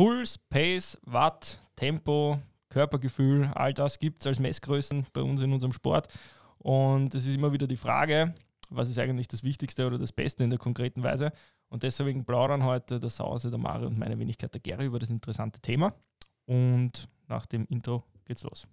Puls, Pace, Watt, Tempo, Körpergefühl, all das gibt es als Messgrößen bei uns in unserem Sport. Und es ist immer wieder die Frage, was ist eigentlich das Wichtigste oder das Beste in der konkreten Weise. Und deswegen plaudern heute der Sause, der Mario und meine Wenigkeit der Gary über das interessante Thema. Und nach dem Intro geht's los.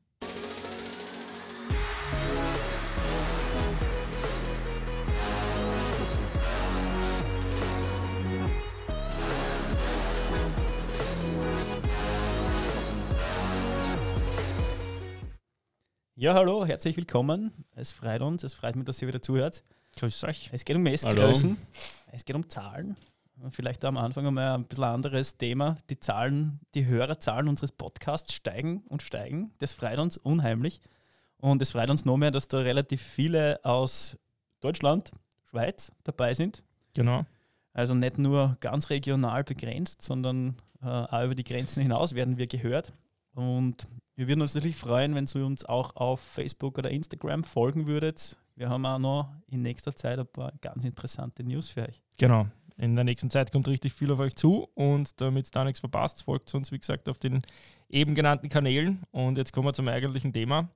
Ja, hallo, herzlich willkommen. Es freut uns, es freut mich, dass ihr wieder zuhört. Grüß euch. Es geht um Messgrößen, es geht um Zahlen. Vielleicht am Anfang einmal ein bisschen anderes Thema. Die Zahlen, die Hörerzahlen unseres Podcasts steigen und steigen. Das freut uns unheimlich. Und es freut uns noch mehr, dass da relativ viele aus Deutschland, Schweiz dabei sind. Genau. Also nicht nur ganz regional begrenzt, sondern äh, auch über die Grenzen hinaus werden wir gehört. Und wir würden uns natürlich freuen, wenn ihr uns auch auf Facebook oder Instagram folgen würdet. Wir haben auch noch in nächster Zeit ein paar ganz interessante News für euch. Genau. In der nächsten Zeit kommt richtig viel auf euch zu und damit es da nichts verpasst, folgt uns, wie gesagt, auf den eben genannten Kanälen. Und jetzt kommen wir zum eigentlichen Thema.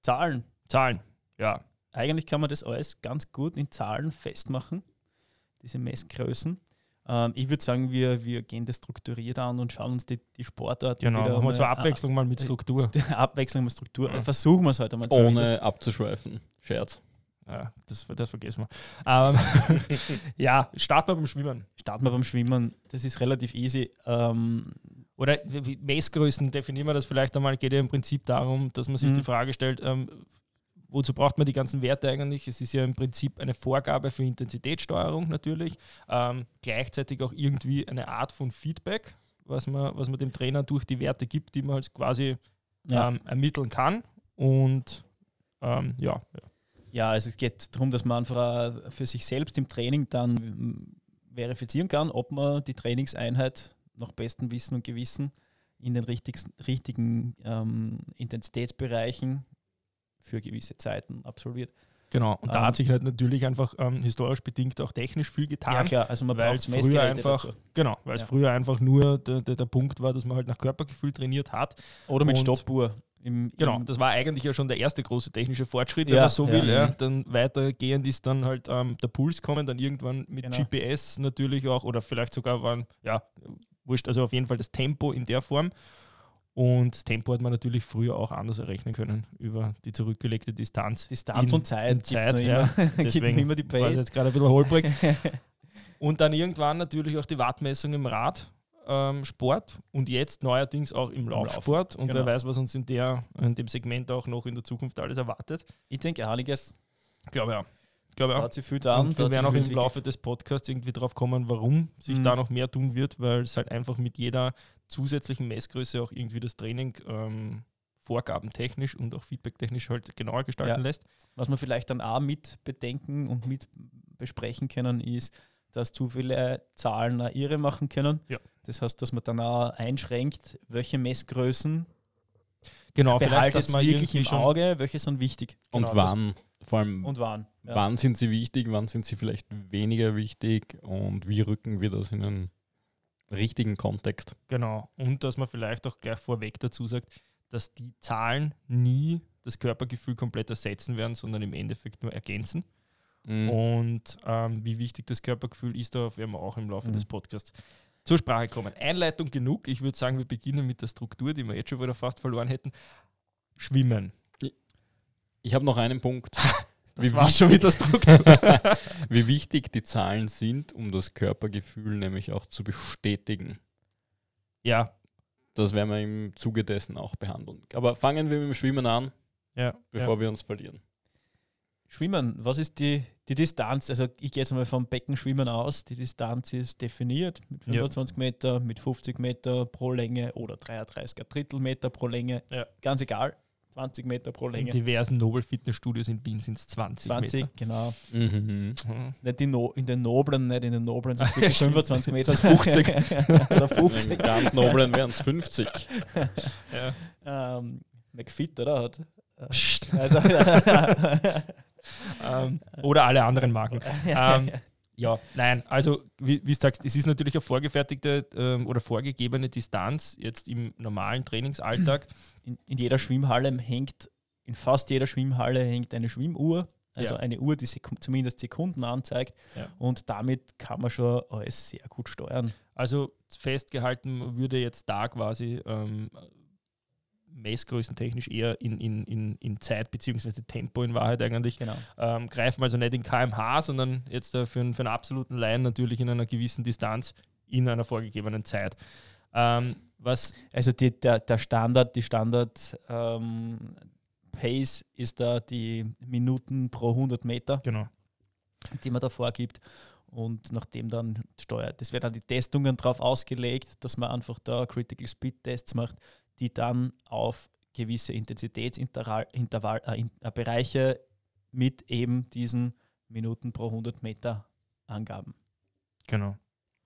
Zahlen. Zahlen, ja. Eigentlich kann man das alles ganz gut in Zahlen festmachen, diese Messgrößen. Ähm, ich würde sagen, wir, wir gehen das strukturiert an und schauen uns die, die Sportart Genau, wieder machen wir mal zur a- Abwechslung mal mit Struktur. Abwechslung mit Struktur. Ja. Versuchen wir es heute mal Ohne abzuschweifen. Scherz. Ja, das, das vergessen wir. Ähm, ja, starten wir beim Schwimmen. Starten wir beim Schwimmen. Das ist relativ easy. Ähm, Oder Messgrößen, definieren wir das vielleicht einmal, geht ja im Prinzip darum, dass man sich Mhm. die Frage stellt, ähm, wozu braucht man die ganzen Werte eigentlich? Es ist ja im Prinzip eine Vorgabe für Intensitätssteuerung natürlich, ähm, gleichzeitig auch irgendwie eine Art von Feedback, was man, was man dem Trainer durch die Werte gibt, die man halt quasi ja. ähm, ermitteln kann. Und ähm, ja, Ja, also es geht darum, dass man einfach für sich selbst im Training dann mm, verifizieren kann, ob man die Trainingseinheit nach bestem Wissen und Gewissen in den richtigen ähm, Intensitätsbereichen für gewisse Zeiten absolviert. genau. Und da Ähm, hat sich halt natürlich einfach ähm, historisch bedingt auch technisch viel getan. klar, also man weil braucht es früher einfach, dazu. genau, weil es Ja. früher einfach nur der, der, der Punkt war, dass man halt nach Körpergefühl trainiert hat. Oder mit Stoppuhr. Im, Genau, im, das war eigentlich ja schon der erste große technische Fortschritt, wenn Ja, man so ja, will. Ja. ja. Dann weitergehend ist dann halt ähm, der Puls kommen, dann irgendwann mit Genau. GPS natürlich auch oder vielleicht sogar waren, ja, wurscht, also auf jeden Fall das Tempo in der Form. Und das Tempo hat man natürlich früher auch anders errechnen können über die zurückgelegte Distanz. Distanz in- und Zeit, in gibt Zeit, noch ja. immer, gibt Deswegen immer die war es Base. jetzt gerade ein bisschen holprig. Und dann irgendwann natürlich auch die Wattmessung im Radsport ähm, Sport und jetzt neuerdings auch im Laufsport. Und wer genau. weiß, was uns in, der, in dem Segment auch noch in der Zukunft alles erwartet. Ich denke. Ich glaube ja. Ich glaube ja. hat sich viel da Und wir werden auch im Laufe des Podcasts irgendwie drauf kommen, warum sich Mhm. da noch mehr tun wird, weil es halt einfach mit jeder zusätzlichen Messgröße auch irgendwie das Training ähm, vorgabentechnisch und auch feedbacktechnisch halt genauer gestalten Ja. lässt. Was wir vielleicht dann auch mit bedenken und mit besprechen können, ist, dass zu viele Zahlen eine irre machen können. Ja. Das heißt, dass man dann auch einschränkt, welche Messgrößen Genau, vielleicht, behaltet dass man wirklich im Auge, welche sind wichtig Und Genau, das- wann? Vor allem, und wann. Ja. wann sind sie wichtig, wann sind sie vielleicht weniger wichtig und wie rücken wir das in einen richtigen Kontext? Genau. Und dass man vielleicht auch gleich vorweg dazu sagt, dass die Zahlen nie das Körpergefühl komplett ersetzen werden, sondern im Endeffekt nur ergänzen. Mhm. Und ähm, wie wichtig das Körpergefühl ist, darauf werden wir auch im Laufe Mhm. des Podcasts zur Sprache kommen. Einleitung genug. Ich würde sagen, wir beginnen mit der Struktur, die wir jetzt schon wieder fast verloren hätten. Schwimmen. Ich habe noch einen Punkt. Das Wie war schon wichtig- wieder Struktur. wie wichtig die Zahlen sind, um das Körpergefühl nämlich auch zu bestätigen. ja, Das werden wir im Zuge dessen auch behandeln. Aber fangen wir mit dem Schwimmen an, ja. bevor wir uns verlieren. Schwimmen, was ist die, die Distanz? Also ich gehe jetzt mal vom Beckenschwimmen aus. Die Distanz ist definiert mit Ja. 25 Meter, mit 50 Meter pro Länge oder 33 Drittel Meter pro Länge. Ja. Ganz egal. 20 Meter pro In Länge. diversen Nobel-Fitnessstudios in Wien sind es 20, 20, Meter. genau. Mhm. Mhm. Nicht in, no in den Noblen, nicht in den Noblen sind es wirklich Stimmt. 25 Meter. Sind's 50. Oder In 50. den ganz noblen wären es 50. Ja. ähm, McFit, oder? Hat, äh, also, ähm, oder alle anderen Marken. Ähm, Ja, nein, also wie, wie du sagst, es ist natürlich eine vorgefertigte ähm, oder vorgegebene Distanz jetzt im normalen Trainingsalltag. In, in jeder Schwimmhalle hängt, in fast jeder Schwimmhalle hängt eine Schwimmuhr, also Ja. eine Uhr, die Seku zumindest Sekunden anzeigt Ja. und damit kann man schon alles sehr gut steuern. Also festgehalten würde jetzt da quasi ähm, messgrößentechnisch eher in, in, in, in Zeit bzw. Tempo in Wahrheit eigentlich. Genau. Ähm, greifen also nicht in kmh, sondern jetzt äh, für, einen- für einen absoluten Laien natürlich in einer gewissen Distanz in einer vorgegebenen Zeit. Ähm, was Also die, der, der Standard, die Standard ähm, Pace ist da die Minuten pro 100 Meter, genau. die man da vorgibt. Und nachdem dann steuert, das werden dann die Testungen darauf ausgelegt, dass man einfach da Critical Speed Tests macht, die dann auf gewisse Intensitätsintervall, Intervall, äh, äh, mit eben diesen Minuten pro 100 Meter Angaben. Genau.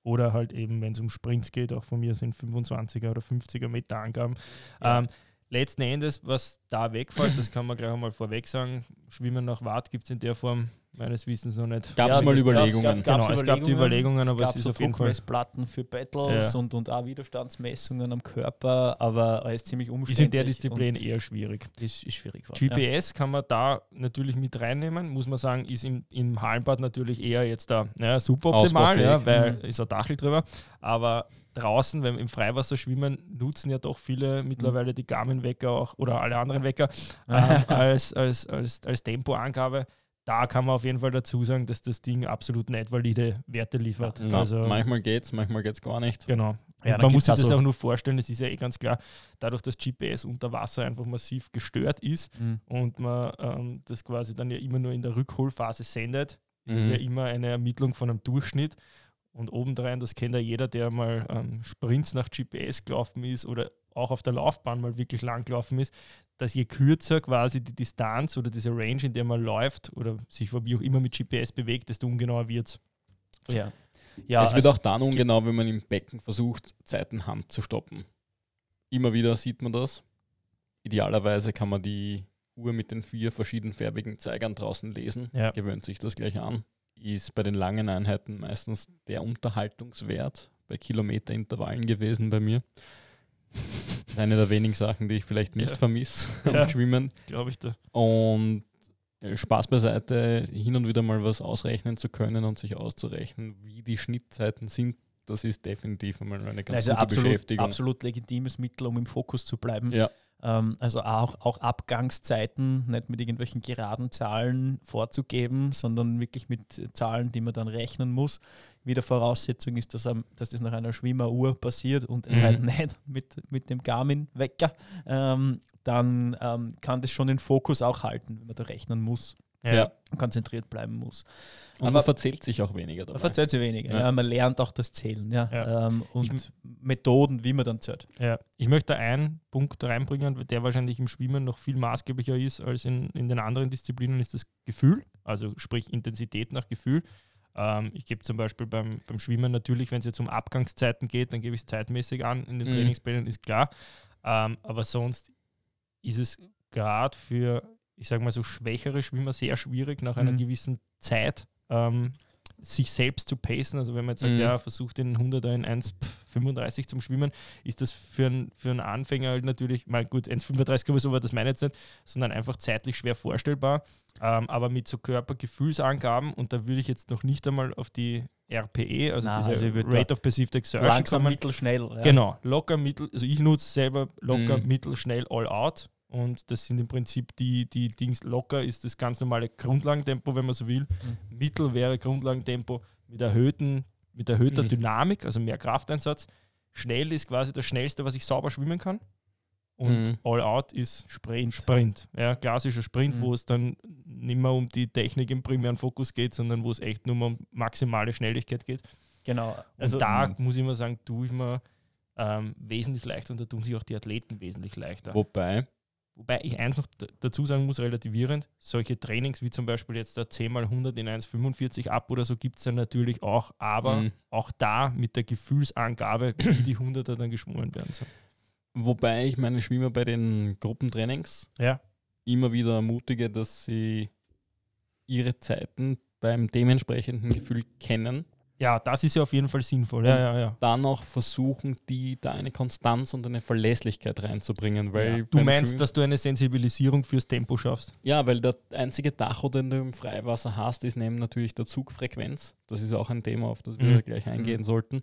Oder halt eben, wenn es um Sprints geht, auch von mir sind 25er oder 50er Meter Angaben. Ja. Ähm, letzten Endes, was da wegfällt, das kann man gleich einmal vorweg sagen, Schwimmen nach Watt gibt es in der Form meines Wissens noch nicht. Gab es Ja, mal Überlegungen. Genau, es gab die Überlegungen, aber es es gab ist so auf jeden Fall- Druckmessplatten für Battles Ja. und, und auch Widerstandsmessungen am Körper, aber alles ziemlich Ist umständlich. in der Disziplin eher schwierig. ist, ist schwierig. geworden, GPS kann man da natürlich mit reinnehmen, muss man sagen, ist im, im Hallenbad natürlich eher jetzt da naja, super optimal, ja, weil Mhm. ist ein Dachel drüber. Aber draußen, wenn wir im Freiwasser schwimmen, nutzen ja doch viele mittlerweile die Garmin-Wecker auch oder alle anderen Wecker ähm, als, als, als, als Tempoangabe. Da kann man auf jeden Fall dazu sagen, dass das Ding absolut nicht valide Werte liefert. Na, also, manchmal geht's, manchmal geht's gar nicht. Genau. Ja, man muss sich das so- auch nur vorstellen, es ist ja eh ganz klar, dadurch, dass GPS unter Wasser einfach massiv gestört ist Ja. Mhm. und man ähm, das quasi dann ja immer nur in der Rückholphase sendet, ist es Mhm. ja immer eine Ermittlung von einem Durchschnitt. Und obendrein, das kennt ja jeder, der mal ähm, Sprints nach GPS gelaufen ist oder auch auf der Laufbahn mal wirklich lang gelaufen ist, dass je kürzer quasi die Distanz oder diese Range, in der man läuft oder sich wie auch immer mit GPS bewegt, desto ungenauer wird es. Ja. ja es wird also auch dann ungenau, wenn man im Becken versucht, Zeitenhand zu stoppen. Immer wieder sieht man das. Idealerweise kann man die Uhr mit den vier verschiedenfarbigen Zeigern draußen lesen. Ja. Gewöhnt sich das gleich an. Ist bei den langen Einheiten meistens der Unterhaltungswert bei Kilometerintervallen gewesen bei mir. Eine der wenigen Sachen, die ich vielleicht nicht Ja. vermisse Ja. am Schwimmen. Glaube ich da. Und äh, Spaß beiseite, hin und wieder mal was ausrechnen zu können und sich auszurechnen, wie die Schnittzeiten sind, das ist definitiv einmal eine ganz also gute absolut, Beschäftigung. absolut legitimes Mittel, um im Fokus zu bleiben. Ja. Ähm, also auch, auch Abgangszeiten nicht mit irgendwelchen geraden Zahlen vorzugeben, sondern wirklich mit Zahlen, die man dann rechnen muss. Wieder Voraussetzung ist, dass, dass das nach einer Schwimmeruhr passiert und Mhm. halt nicht mit, mit dem Garmin-Wecker. Ähm, dann ähm, kann das schon den Fokus auch halten, wenn man da rechnen muss Ja. und konzentriert bleiben muss. Und Aber- man verzählt sich auch weniger Man dabei. verzählt sich weniger. Ja. Ja. man lernt auch das Zählen ja. Ja. Ähm, und Ich- Methoden, wie man dann zählt. Ja, ich möchte einen Punkt reinbringen, der wahrscheinlich im Schwimmen noch viel maßgeblicher ist als in, in den anderen Disziplinen, ist das Gefühl, also sprich Intensität nach Gefühl. Ähm, ich gebe zum Beispiel beim, beim Schwimmen natürlich, wenn es jetzt um Abgangszeiten geht, dann gebe ich es zeitmäßig an in den Mhm. Trainingsplänen, ist klar. Ähm, aber sonst ist es gerade für, ich sage mal so, schwächere Schwimmer sehr schwierig, nach einer Mhm. gewissen Zeit ähm, sich selbst zu pacen. Also wenn man jetzt sagt, Mhm. ja, versucht den 100er in 1,35 zum Schwimmen, ist das für, einen- für einen Anfänger halt natürlich, mal gut, 1,35 sowieso, aber das meine ich jetzt nicht, sondern einfach zeitlich schwer vorstellbar. Ähm, aber mit so Körpergefühlsangaben, und da würde ich jetzt noch nicht einmal auf die RPE, also Na, diese also Rate of Perceived Exertion Langsam, kommen. mittelschnell. Ja. Genau, locker, mittel, also ich nutze selber locker, Mhm. mittel, schnell, all out. Und das sind im Prinzip die, die Dings. Locker ist das ganz normale Grundlagentempo, wenn man so will. Mhm. Mittel wäre Grundlagentempo mit, erhöhten, mit erhöhter Mhm. Dynamik, also mehr Krafteinsatz. Schnell ist quasi das Schnellste, was ich sauber schwimmen kann. Und Mhm. All Out ist Sprint. Sprint. Ja, klassischer Sprint, Mhm. wo es dann nicht mehr um die Technik im primären Fokus geht, sondern wo es echt nur mal um maximale Schnelligkeit geht. Genau. Also Also da Mhm. muss ich immer sagen, tue ich mir ähm, wesentlich leichter und da tun sich auch die Athleten wesentlich leichter. Wobei, Wobei ich eins noch dazu sagen muss, relativierend, solche Trainings wie zum Beispiel jetzt der 10x100 in 1,45 ab oder so gibt es ja natürlich auch, aber Mhm. auch da mit der Gefühlsangabe, wie die 100er dann geschwommen werden. sollen. wobei ich meine Schwimmer bei den Gruppentrainings Ja, immer wieder ermutige, dass sie ihre Zeiten beim dementsprechenden Gefühl kennen, Ja, das ist ja auf jeden Fall sinnvoll. Ja, ja, ja. dann auch versuchen, die da eine Konstanz und eine Verlässlichkeit reinzubringen. Weil Du beim meinst, Schwimmen- dass du eine Sensibilisierung fürs Tempo schaffst? Ja, weil der einzige Tacho, den du im Freiwasser hast, ist neben natürlich der Zugfrequenz. Das ist auch ein Thema, auf das wir Mhm. gleich eingehen sollten.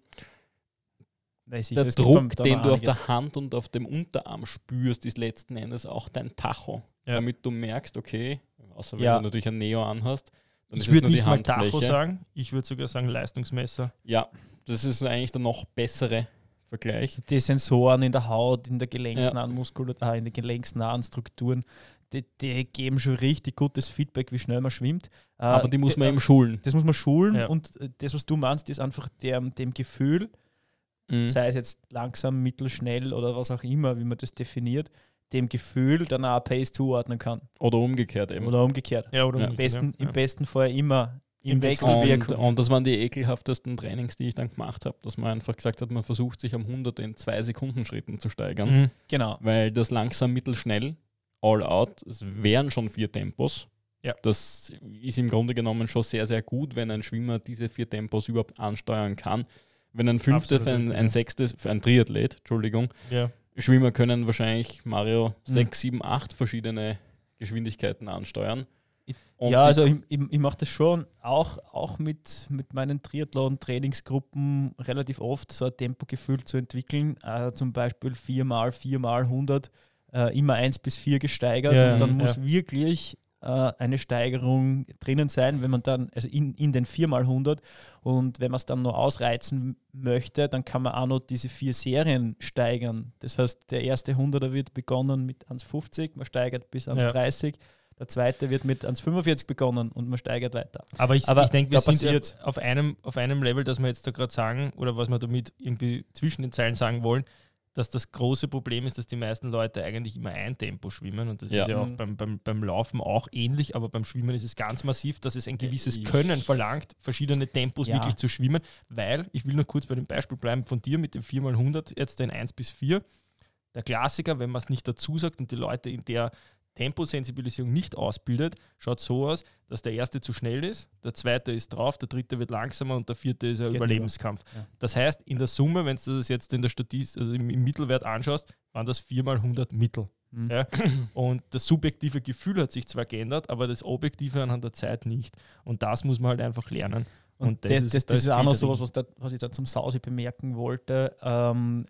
Weil sicher, Der Druck, den du auf der Hand und auf dem Unterarm spürst, ist letzten Endes auch dein Tacho. Ja. Damit du merkst, okay, außer wenn Ja. du natürlich ein Neo anhast, dann Ich würde nicht mal Tacho sagen, ich würde sogar sagen Leistungsmesser. Ja, das ist eigentlich der noch bessere Vergleich. die Sensoren in der Haut, in der Ja. gelenksnahen Muskulatur, äh, in den gelenksnahen Strukturen, die, die geben schon richtig gutes Feedback, wie schnell man schwimmt. Äh, Aber die muss man äh, eben schulen. Das muss man schulen Ja. und äh, das, was du meinst, ist einfach dem, dem Gefühl, Mhm. sei es jetzt langsam, mittelschnell oder was auch immer, wie man das definiert, dem Gefühl dann auch Pace zuordnen kann. Oder umgekehrt eben. Oder umgekehrt. Ja, oder Ja. Im, besten, ja. Im besten Fall immer im Im Wechsel- und, Wechselwirkung. und das waren die ekelhaftesten Trainings, die ich dann gemacht habe, dass man einfach gesagt hat, man versucht sich am 100 in 2 Sekunden Schritten zu steigern. Mhm. Genau. weil das langsam, mittelschnell, all out, es wären schon vier Tempos. Ja. Das ist im Grunde genommen schon sehr, sehr gut, wenn ein Schwimmer diese vier Tempos überhaupt ansteuern kann. Wenn ein fünftes, Absolut ein, ein sechstes, für ein Triathlet, Entschuldigung, Ja. Schwimmer können wahrscheinlich Mario Mhm. sechs, sieben, acht verschiedene Geschwindigkeiten ansteuern. Und ja, also ich, ich, ich mache das schon auch, auch mit, mit meinen Triathlon-Trainingsgruppen relativ oft, so ein Tempogefühl zu entwickeln. Äh, zum Beispiel 4x, 4x 100, äh, immer 1 bis 4 gesteigert. Ja, und dann ja. muss wirklich eine Steigerung drinnen sein, wenn man dann, also in, in den 4x100 und wenn man es dann noch ausreizen möchte, dann kann man auch noch diese vier Serien steigern. Das heißt, der erste 100er wird begonnen mit 1,50, man steigert bis 1,30. Der zweite wird mit 1,45 begonnen und man steigert weiter. Aber ich, Aber ich denke, wir sind ja passiert- auf einem, auf einem Level, dass wir jetzt da gerade sagen, oder was wir damit irgendwie zwischen den Zeilen sagen wollen, dass das große Problem ist, dass die meisten Leute eigentlich immer ein Tempo schwimmen. Und das Ja. ist ja auch Mhm. beim, beim, beim Laufen auch ähnlich, aber beim Schwimmen ist es ganz massiv, dass es ein gewisses ich- Können verlangt, verschiedene Tempos Ja. wirklich zu schwimmen, weil, ich will nur kurz bei dem Beispiel bleiben von dir mit dem 4x100, jetzt den 1 bis 4. Der Klassiker, wenn man es nicht dazu sagt und die Leute in der Temposensibilisierung nicht ausbildet, schaut so aus, dass der erste zu schnell ist, der zweite ist drauf, der dritte wird langsamer und der vierte ist ein Geht Überlebenskampf. Ja. Das heißt, in der Summe, wenn du das jetzt in der Statistik, also im, im Mittelwert anschaust, waren das 4 mal 100 Mittel. Mhm. Ja? Und das subjektive Gefühl hat sich zwar geändert, aber das objektive anhand der Zeit nicht. Und das muss man halt einfach lernen. Und, Und das das, ist- das, da das ist auch noch sowas, was, da, was ich da zum Sausi bemerken wollte. Ähm,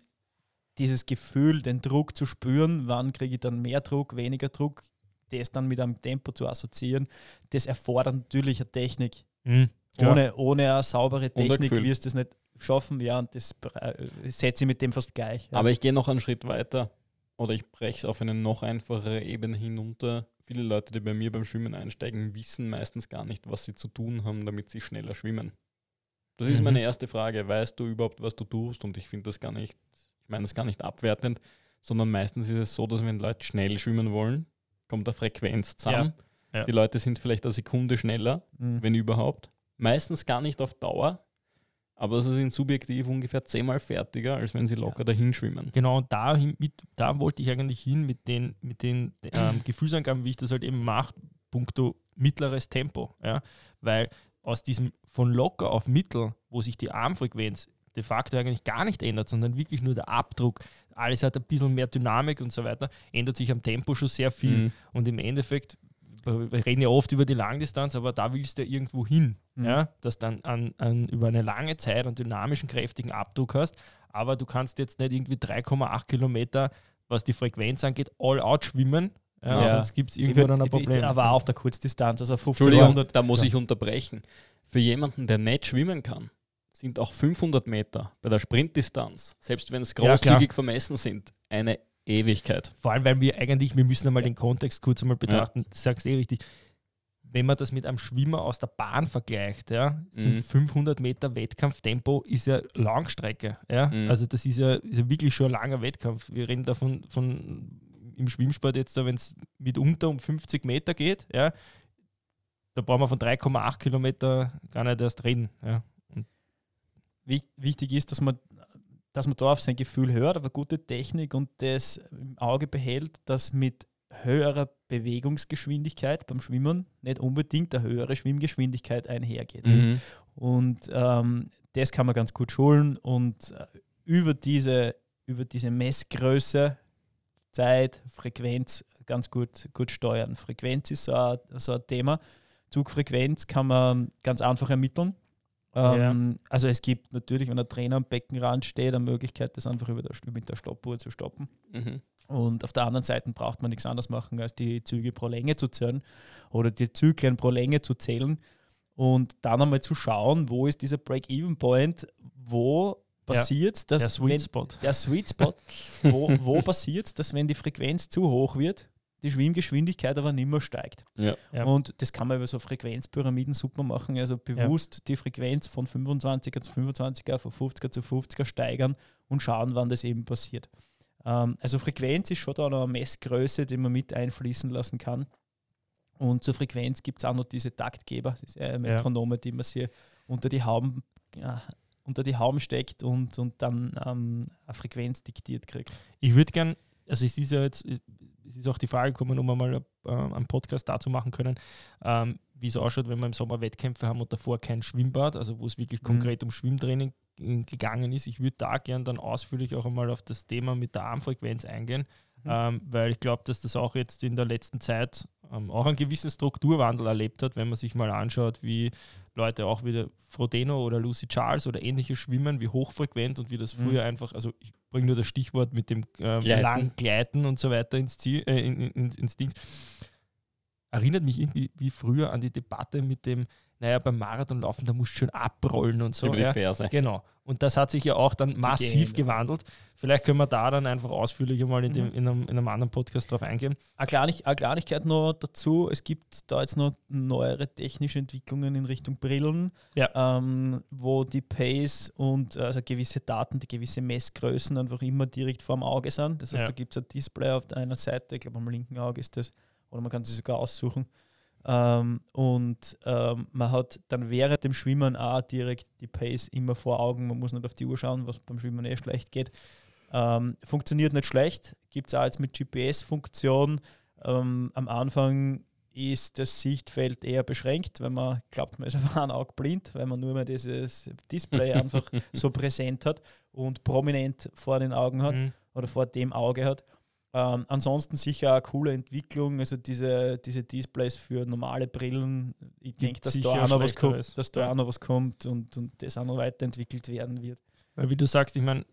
dieses Gefühl, den Druck zu spüren, wann kriege ich dann mehr Druck, weniger Druck, das dann mit einem Tempo zu assoziieren, das erfordert natürlich eine Technik. Mhm. Ohne, ohne eine saubere Technik wirst du es nicht schaffen. Ja, und das äh, setze ich mit dem fast gleich. Ja. Aber ich gehe noch einen Schritt weiter oder ich breche es auf eine noch einfachere Ebene hinunter. Viele Leute, die bei mir beim Schwimmen einsteigen, wissen meistens gar nicht, was sie zu tun haben, damit sie schneller schwimmen. Das ist Mhm. meine erste Frage. Weißt du überhaupt, was du tust? Und ich finde das gar nicht, ich meine das gar nicht abwertend, sondern meistens ist es so, dass wenn Leute schnell schwimmen wollen, kommt eine Frequenz zusammen. Ja. Die Leute sind vielleicht eine Sekunde schneller, Mhm. wenn überhaupt. Meistens gar nicht auf Dauer, aber sie sind subjektiv ungefähr zehnmal fertiger, als wenn sie locker dahin schwimmen. Genau, und da, mit, da wollte ich eigentlich hin mit den, mit den ähm, Gefühlsangaben, wie ich das halt eben mache, punkto mittleres Tempo. Ja? Weil aus diesem von locker auf mittel, wo sich die Armfrequenz de facto eigentlich gar nicht ändert, sondern wirklich nur der Abdruck, alles hat ein bisschen mehr Dynamik und so weiter, ändert sich am Tempo schon sehr viel. Mhm. Und im Endeffekt, wir reden ja oft über die Langdistanz, aber da willst du ja irgendwo hin, Mhm. ja? dass dann an, an, über eine lange Zeit einen dynamischen, kräftigen Abdruck hast. Aber du kannst jetzt nicht irgendwie 3,8 Kilometer, was die Frequenz angeht, all out schwimmen. Ja, Ja. Sonst gibt es Ich irgendwo würd- dann ein ich Problem. Aber auch auf der Kurzdistanz, also 15 Entschuldigung, 100. da muss Ja. ich unterbrechen. Für jemanden, der nicht schwimmen kann, sind auch 500 Meter bei der Sprintdistanz, selbst wenn es Ja, großzügig vermessen sind, eine Ewigkeit. Vor allem, weil wir eigentlich, wir müssen einmal den Kontext kurz einmal betrachten, du sagst eh richtig, wenn man das mit einem Schwimmer aus der Bahn vergleicht, ja, sind Mhm. 500 Meter Wettkampftempo ist ja Langstrecke. Ja? Mhm. Also das ist ja, ist ja wirklich schon ein langer Wettkampf. Wir reden davon von im Schwimmsport jetzt, wenn es mitunter um 50 Meter geht, ja, da brauchen wir von 3,8 Kilometer gar nicht erst reden. Ja. Wich- Wichtig ist, dass man, dass man da auf sein Gefühl hört, aber gute Technik und das im Auge behält, dass mit höherer Bewegungsgeschwindigkeit beim Schwimmen nicht unbedingt eine höhere Schwimmgeschwindigkeit einhergeht. Mhm. Und ähm, das kann man ganz gut schulen und äh, über diese, über diese Messgröße, Zeit, Frequenz ganz gut, gut steuern. Frequenz ist so ein, so ein Thema. Zugfrequenz kann man ganz einfach ermitteln. Ähm, Also es gibt natürlich, wenn ein Trainer am Beckenrand steht, eine Möglichkeit, das einfach über der, mit der Stoppuhr zu stoppen. Mhm. Und auf der anderen Seite braucht man nichts anderes machen, als die Züge pro Länge zu zählen oder die Zyklen pro Länge zu zählen und dann einmal zu schauen, wo ist dieser Break-Even-Point, wo passiert dass Der Sweet wenn, Spot. der Sweet Spot, wo, wo passiert dass wenn die Frequenz zu hoch wird, die Schwimmgeschwindigkeit aber nicht mehr steigt. Ja. Ja. Und das kann man über so Frequenzpyramiden super machen, also bewusst die Frequenz von 25er zu 25er, von 50er zu 50er steigern und schauen, wann das eben passiert. Ähm, also Frequenz ist schon da noch eine Messgröße, die man mit einfließen lassen kann. Und zur Frequenz gibt es auch noch diese Taktgeber, diese Metronome, die man sich unter die Hauben, ja, unter die Hauben steckt und, und dann ähm, eine Frequenz diktiert kriegt. Ich würde gern, also es ist ja jetzt, es ist auch die Frage gekommen, ob wir mal äh, einen Podcast dazu machen können, ähm, wie es ausschaut, wenn wir im Sommer Wettkämpfe haben und davor kein Schwimmbad, also wo es wirklich Mhm. konkret um Schwimmtraining äh, gegangen ist. Ich würde da gern dann ausführlich auch einmal auf das Thema mit der Armfrequenz eingehen, Mhm. ähm, weil ich glaube, dass das auch jetzt in der letzten Zeit ähm, auch einen gewissen Strukturwandel erlebt hat, wenn man sich mal anschaut, wie Leute auch wieder Frodeno oder Lucy Charles oder ähnliche schwimmen, wie hochfrequent und wie das Mhm. früher einfach, also ich bringe nur das Stichwort mit dem ähm, Gleiten. lang Gleiten und so weiter ins, Ziel, äh, in, in, ins, Dings. Erinnert mich irgendwie wie früher an die Debatte mit dem, naja, beim Marathonlaufen, da musst du schon abrollen und so. Über die ja. Ferse. Genau. Und das hat sich ja auch dann massiv gehen, ja. gewandelt. Vielleicht können wir da dann einfach ausführlicher mal in, dem, Mhm. in, einem, in einem anderen Podcast drauf eingehen. Eine, Kleinig eine Kleinigkeit noch dazu, es gibt da jetzt noch neuere technische Entwicklungen in Richtung Brillen, Ja. ähm, wo die Pace und also gewisse Daten, die gewisse Messgrößen einfach immer direkt vor dem Auge sind. Das heißt, Ja. da gibt es ein Display auf der einer Seite, ich glaube am linken Auge ist das, oder man kann sie sogar aussuchen. Ähm, und ähm, man hat dann während dem Schwimmen auch direkt die Pace immer vor Augen. Man muss nicht auf die Uhr schauen, was beim Schwimmen eh schlecht geht. Ähm, funktioniert nicht schlecht. Gibt es auch jetzt mit GPS-Funktion. Ähm, am Anfang ist das Sichtfeld eher beschränkt, wenn man glaubt, man ist auf ein Auge blind, weil man nur mehr dieses Display einfach so präsent hat und prominent vor den Augen hat Mhm. oder vor dem Auge hat. Ähm, ansonsten sicher eine coole Entwicklung, also diese, diese Displays für normale Brillen. Ich denke, dass, da auch noch was kommt, dass da auch noch was kommt und, und das auch noch weiterentwickelt werden wird. Weil wie du sagst, ich meine,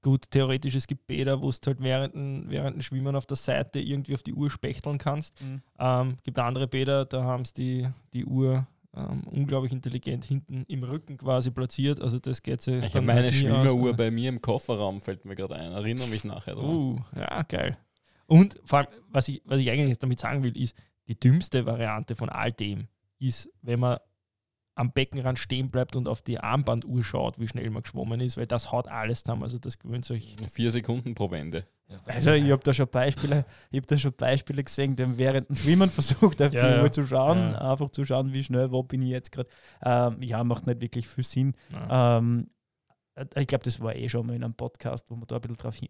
gut, theoretisch, es gibt Bäder, wo du halt während, dem- während dem Schwimmen auf der Seite irgendwie auf die Uhr spechteln kannst. Mhm. Ähm, gibt andere Bäder, da haben sie die, die Uhr ähm, unglaublich intelligent hinten im Rücken quasi platziert. Also das geht sich Ich habe meine aus. Schwimmeruhr bei mir im Kofferraum, fällt mir gerade ein. Erinnere mich nachher dran. Uh, ja, geil. Und vor allem, was ich, was ich eigentlich jetzt damit sagen will, ist, die dümmste Variante von all dem ist, wenn man am Beckenrand stehen bleibt und auf die Armbanduhr schaut, wie schnell man geschwommen ist, weil das haut alles zusammen. Also das gewöhnt euch. Vier Sekunden pro Wende. Also ich habe da schon Beispiele, ich habe da schon Beispiele gesehen, die haben während dem Schwimmen versucht, auf Ja, die ja. Uhr zu schauen, Ja. einfach zu schauen, wie schnell, wo bin ich jetzt gerade. Ähm, ja, macht nicht wirklich viel Sinn. Ja. Ähm, äh, ich glaube, das war eh schon mal in einem Podcast, wo man da ein bisschen drauf hin,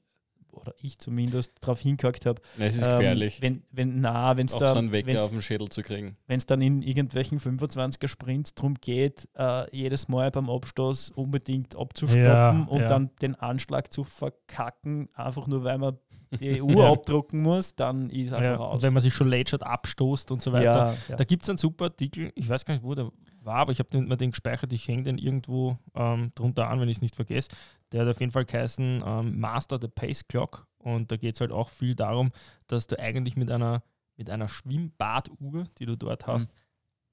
oder ich zumindest drauf hingehackt habe. Es ist Ähm, gefährlich, wenn, wenn, na, wenn es auch da, so einen Wecker wenn's- auf den Schädel zu kriegen. wenn es dann in irgendwelchen 25er Sprints darum geht, äh, jedes Mal beim Abstoß unbedingt abzustoppen Ja, und ja. dann den Anschlag zu verkacken, einfach nur weil man die Uhr Ja. abdrucken muss, dann ist einfach Ja, aus. wenn man sich schon lätschert, abstoßt und so weiter. ja. Da gibt es einen super Artikel, ich weiß gar nicht, wo der war, aber ich habe den, mir den gespeichert, ich hänge den irgendwo ähm, drunter an, wenn ich es nicht vergesse. Der hat auf jeden Fall geheißen ähm, Master the Pace Clock und da geht es halt auch viel darum, dass du eigentlich mit einer, mit einer Schwimmbaduhr, die du dort hast,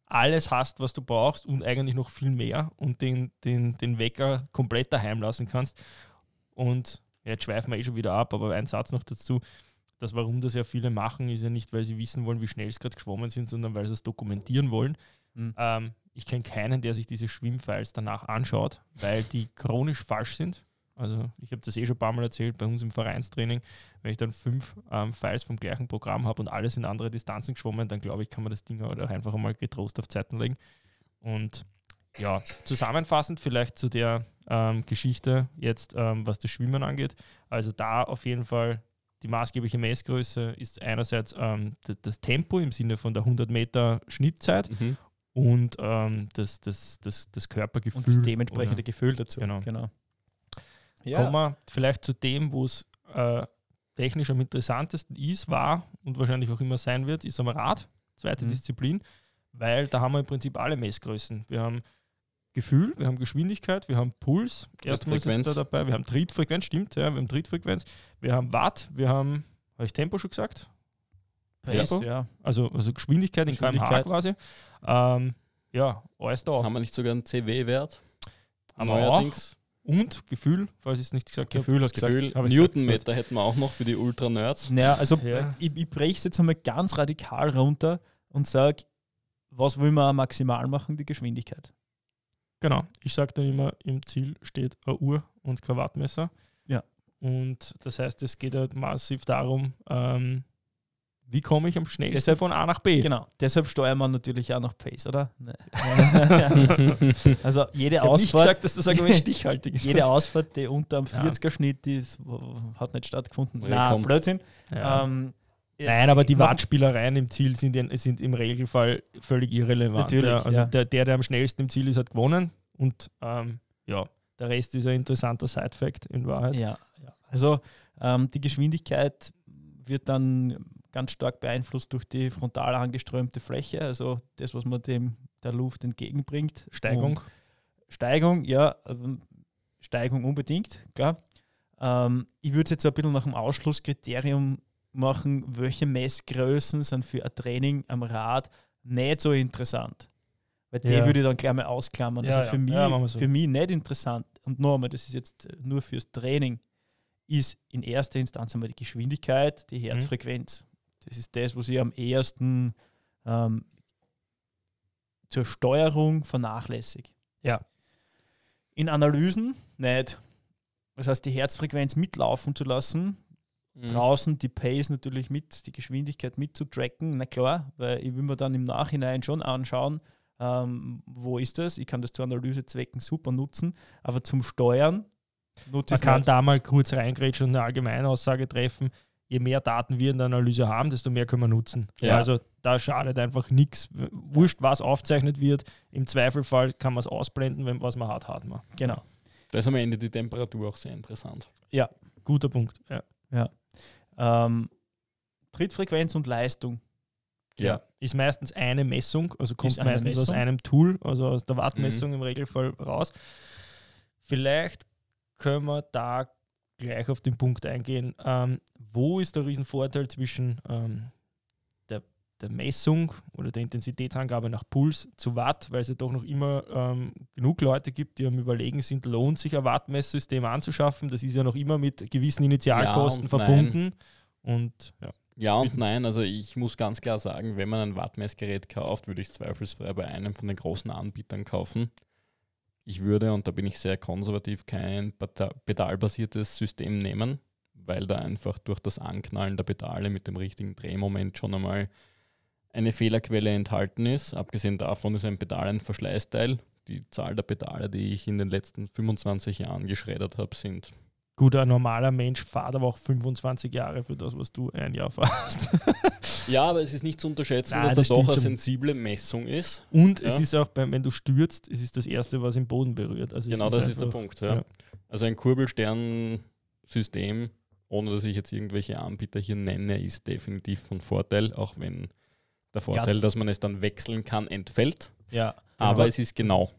alles hast, was du brauchst und eigentlich noch viel mehr und den, den, den Wecker komplett daheim lassen kannst. Und jetzt schweifen wir eh schon wieder ab, aber ein Satz noch dazu. Das, warum das ja viele machen, ist ja nicht, weil sie wissen wollen, wie schnell sie gerade geschwommen sind, sondern weil sie es dokumentieren wollen. Mhm. Ähm, ich kenne keinen, der sich diese Schwimmfiles danach anschaut, weil die chronisch falsch sind. Also ich habe das eh schon ein paar Mal erzählt bei uns im Vereinstraining. Wenn ich dann fünf ähm, Files vom gleichen Programm habe und alles in andere Distanzen geschwommen, dann glaube ich, kann man das Ding auch einfach einmal getrost auf Zeiten legen. Und ja, zusammenfassend vielleicht zu der ähm, Geschichte jetzt, ähm, was das Schwimmen angeht. Also da auf jeden Fall die maßgebliche Messgröße ist einerseits ähm, das Tempo im Sinne von der 100 Meter Schnittzeit Mhm. und ähm, das, das, das, das Körpergefühl. Und das dementsprechende oder- Gefühl dazu. Genau. genau. Kommen wir vielleicht zu dem, wo es äh, technisch am interessantesten ist, war und wahrscheinlich auch immer sein wird, ist am Rad, zweite Mhm. Disziplin, weil da haben wir im Prinzip alle Messgrößen. Wir haben Gefühl, wir haben Geschwindigkeit, wir haben Puls, erstmal Trittfrequenz. da dabei, wir haben Trittfrequenz, stimmt, ja, wir haben Trittfrequenz, wir haben Watt, wir haben, habe ich Tempo schon gesagt? Pace, Tempo? ja. Also, also Geschwindigkeit in kmh Geschwindigkeit. quasi. Ähm, ja, alles da. Haben wir nicht sogar einen CW-Wert? Haben wir auch. Neuerdings. Und Gefühl, falls ich es nicht gesagt habe. Gefühl hast du gesagt. Gefühl, gesagt, Newtonmeter hätten wir auch noch für die Ultra-Nerds. Naja, also Ja. ich, ich breche es jetzt einmal ganz radikal runter und sage, was will man maximal machen? Die Geschwindigkeit. Genau. Ich sage dann immer, im Ziel steht eine Uhr und kein Wattmesser. Ja. Und das heißt, es geht halt massiv darum, ähm, wie komme ich am schnellsten Deshalb- von A nach B. Genau, deshalb steuern wir natürlich auch nach Pace, oder? Ne. also jede Ich habe nicht Ausfahrt, gesagt, dass das Argument stichhaltig ist. jede Ausfahrt, die unter einem Ja. 40er-Schnitt ist, hat nicht stattgefunden. Ja, Nein, komm. Blödsinn. ja. Ähm, Nein, aber die Wattspielereien im Ziel sind, in, sind im Regelfall völlig irrelevant. Natürlich, ja. Also ja. der, der, der am schnellsten im Ziel ist, hat gewonnen. Und ähm, ja, der Rest ist ein interessanter Side-Fact in Wahrheit. Ja, ja. also ähm, die Geschwindigkeit wird dann ganz stark beeinflusst durch die frontal angeströmte Fläche, also das, was man dem der Luft entgegenbringt. Steigung. Und Steigung, ja, ähm, Steigung unbedingt, klar. Ähm, ich würde es jetzt so ein bisschen nach dem Ausschlusskriterium machen, welche Messgrößen sind für ein Training am Rad nicht so interessant. Weil die Ja. würde ich dann gleich mal ausklammern. Ja, also für, ja. mich, so. für mich nicht interessant. Und nochmal, das ist jetzt nur fürs Training, ist in erster Instanz einmal die Geschwindigkeit, die Herzfrequenz. Das ist das, was ich am ehesten ähm, zur Steuerung vernachlässige. Ja. In Analysen nicht. Das heißt, die Herzfrequenz mitlaufen zu lassen, Mhm. draußen die Pace natürlich mit, die Geschwindigkeit mitzutracken, na klar, weil ich will mir dann im Nachhinein schon anschauen, ähm, wo ist das? Ich kann das zu Analysezwecken super nutzen, aber zum Steuern nutze Man ich kann nicht. da mal kurz reingrätschen und eine allgemeine Aussage treffen. Je mehr Daten wir in der Analyse haben, desto mehr können wir nutzen. Ja. Also da schadet einfach nichts. Wurscht, was aufgezeichnet wird. Im Zweifelfall kann man es ausblenden, wenn was man hat, hat man. Genau. Da ist am Ende die Temperatur auch sehr interessant. Guter Punkt. Ja. Ähm, Trittfrequenz und Leistung. Ja. Ist meistens eine Messung, also kommt meistens aus Messung. einem Tool, also aus der Wattmessung Mhm. im Regelfall raus. Vielleicht können wir da gleich auf den Punkt eingehen. Ähm, wo ist der Riesenvorteil zwischen ähm, der, Messung oder der Intensitätsangabe nach Puls zu Watt, weil es ja doch noch immer ähm, genug Leute gibt, die am Überlegen sind, lohnt sich ein Wattmesssystem anzuschaffen. Das ist ja noch immer mit gewissen Initialkosten nein. verbunden. Und ja. Ja und nein, also ich muss ganz klar sagen, wenn man ein Wattmessgerät kauft, würde ich es zweifelsfrei bei einem von den großen Anbietern kaufen. Ich würde, und da bin ich sehr konservativ, kein pedalbasiertes System nehmen, weil da einfach durch das Anknallen der Pedale mit dem richtigen Drehmoment schon einmal eine Fehlerquelle enthalten ist. Abgesehen davon ist ein Pedal ein Verschleißteil. Die Zahl der Pedale, die ich in den letzten 25 Jahren geschreddert habe, sind Gut, ein normaler Mensch fährt aber auch 25 Jahre für das, was du ein Jahr fährst. Ja, aber es ist nicht zu unterschätzen, Nein, dass das das doch eine schon. sensible Messung ist. Und Ja. es ist auch, beim, wenn du stürzt, es ist das Erste, was im Boden berührt. Also Genau, das ist der Punkt. Ja. ja. Also ein Kurbelstern-System, ohne dass ich jetzt irgendwelche Anbieter hier nenne, ist definitiv von Vorteil, auch wenn der Vorteil, dass man es dann wechseln kann, entfällt. Ja. Aber es ist genau.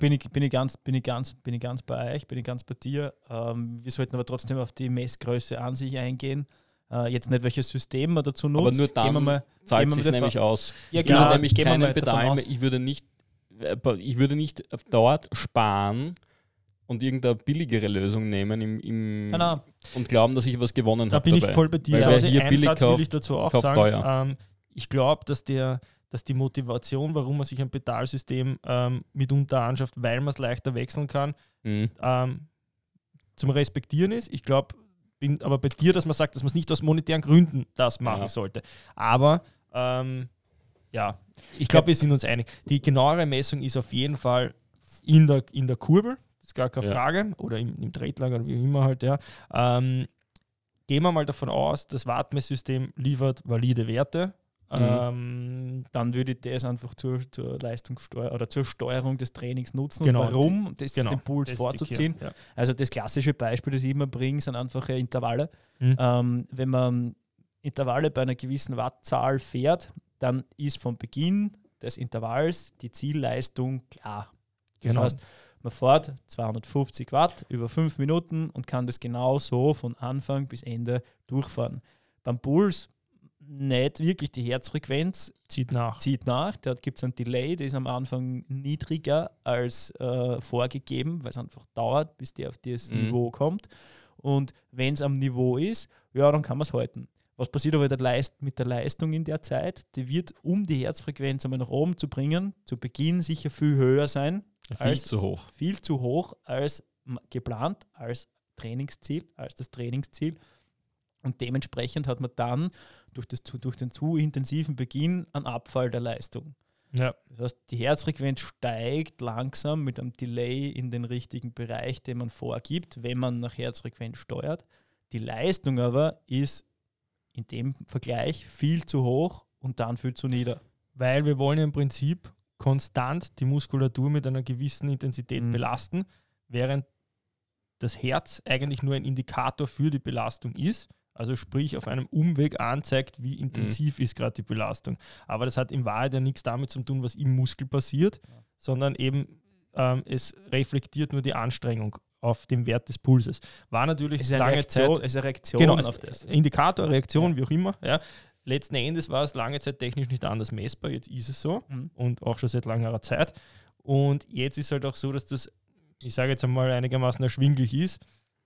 Bin ich, bin, ich ganz, bin, ich ganz, bin ich ganz bei euch, bin ich ganz bei dir. Ähm, wir sollten aber trotzdem auf die Messgröße an sich eingehen. Äh, jetzt nicht, welches System man dazu nutzt. Aber nur dann Gehen wir mal, Zahlt sich nämlich aus. Ja, ich genau, würde nämlich gehen keinen Pedal ich würde nicht, äh, ich würde nicht dort sparen und irgendeine billigere Lösung nehmen im, im Nein, nein, und glauben, dass ich was gewonnen Da habe. bin dabei. ich voll bei dir. Weil Also hier billig Satz kauft, will ich dazu auch sagen. teuer. Ähm, ich glaube, dass der dass die Motivation, warum man sich ein Pedalsystem ähm, mitunter anschafft, weil man es leichter wechseln kann, Mhm. ähm, zum Respektieren ist. Ich glaube, bin aber bei dir, dass man sagt, dass man es nicht aus monetären Gründen das machen Ja. sollte. Aber ähm, ja, ich glaube, wir sind uns einig. Die genauere Messung ist auf jeden Fall in der, in der Kurbel, das ist gar keine Ja. Frage, oder im, im Tretlager oder wie immer halt, ja. Ähm, gehen wir mal davon aus, das Wattmesssystem liefert valide Werte. Mhm. Ähm, dann würde ich das einfach zur, zur Leistungssteuer oder zur Steuerung des Trainings nutzen. Genau. Und warum? Das genau. den Puls das vorzuziehen. Ja. Also das klassische Beispiel, das ich immer bringe, sind einfache Intervalle. Mhm. Ähm, wenn man Intervalle bei einer gewissen Wattzahl fährt, dann ist von Beginn des Intervalls die Zielleistung klar. Das Genau. heißt, man fährt 250 Watt über 5 Minuten und kann das genau so von Anfang bis Ende durchfahren. Beim Puls nicht wirklich die Herzfrequenz Zieht nach. zieht nach. Da gibt es ein Delay, der ist am Anfang niedriger als äh, vorgegeben, weil es einfach dauert, bis der auf dieses Mhm. Niveau kommt. Und wenn es am Niveau ist, ja, dann kann man es halten. Was passiert aber der Leist mit der Leistung in der Zeit? Die wird, um die Herzfrequenz einmal nach oben zu bringen, zu Beginn sicher viel höher sein, Viel Als- zu hoch. viel zu hoch als geplant, als Trainingsziel, als das Trainingsziel. Und dementsprechend hat man dann durch, das, durch den zu intensiven Beginn einen Abfall der Leistung. Ja. Das heißt, die Herzfrequenz steigt langsam mit einem Delay in den richtigen Bereich, den man vorgibt, wenn man nach Herzfrequenz steuert. Die Leistung aber ist in dem Vergleich viel zu hoch und dann viel zu nieder. Weil wir wollen im Prinzip konstant die Muskulatur mit einer gewissen Intensität Mhm. belasten, während das Herz eigentlich nur ein Indikator für die Belastung ist. Also sprich auf einem Umweg anzeigt, wie intensiv ist gerade die Belastung. Aber das hat in Wahrheit ja nichts damit zu tun, was im Muskel passiert, sondern eben ähm, es reflektiert nur die Anstrengung auf den Wert des Pulses. War natürlich Es lange Reaktion, Zeit es ist eine Reaktion Genau, auf das. Indikator, Reaktion, wie auch immer. Ja. Letzten Endes war es lange Zeit technisch nicht anders messbar, jetzt ist es so Mhm. und auch schon seit längerer Zeit. Und jetzt ist halt auch so, dass das, ich sage jetzt einmal, einigermaßen erschwinglich ist.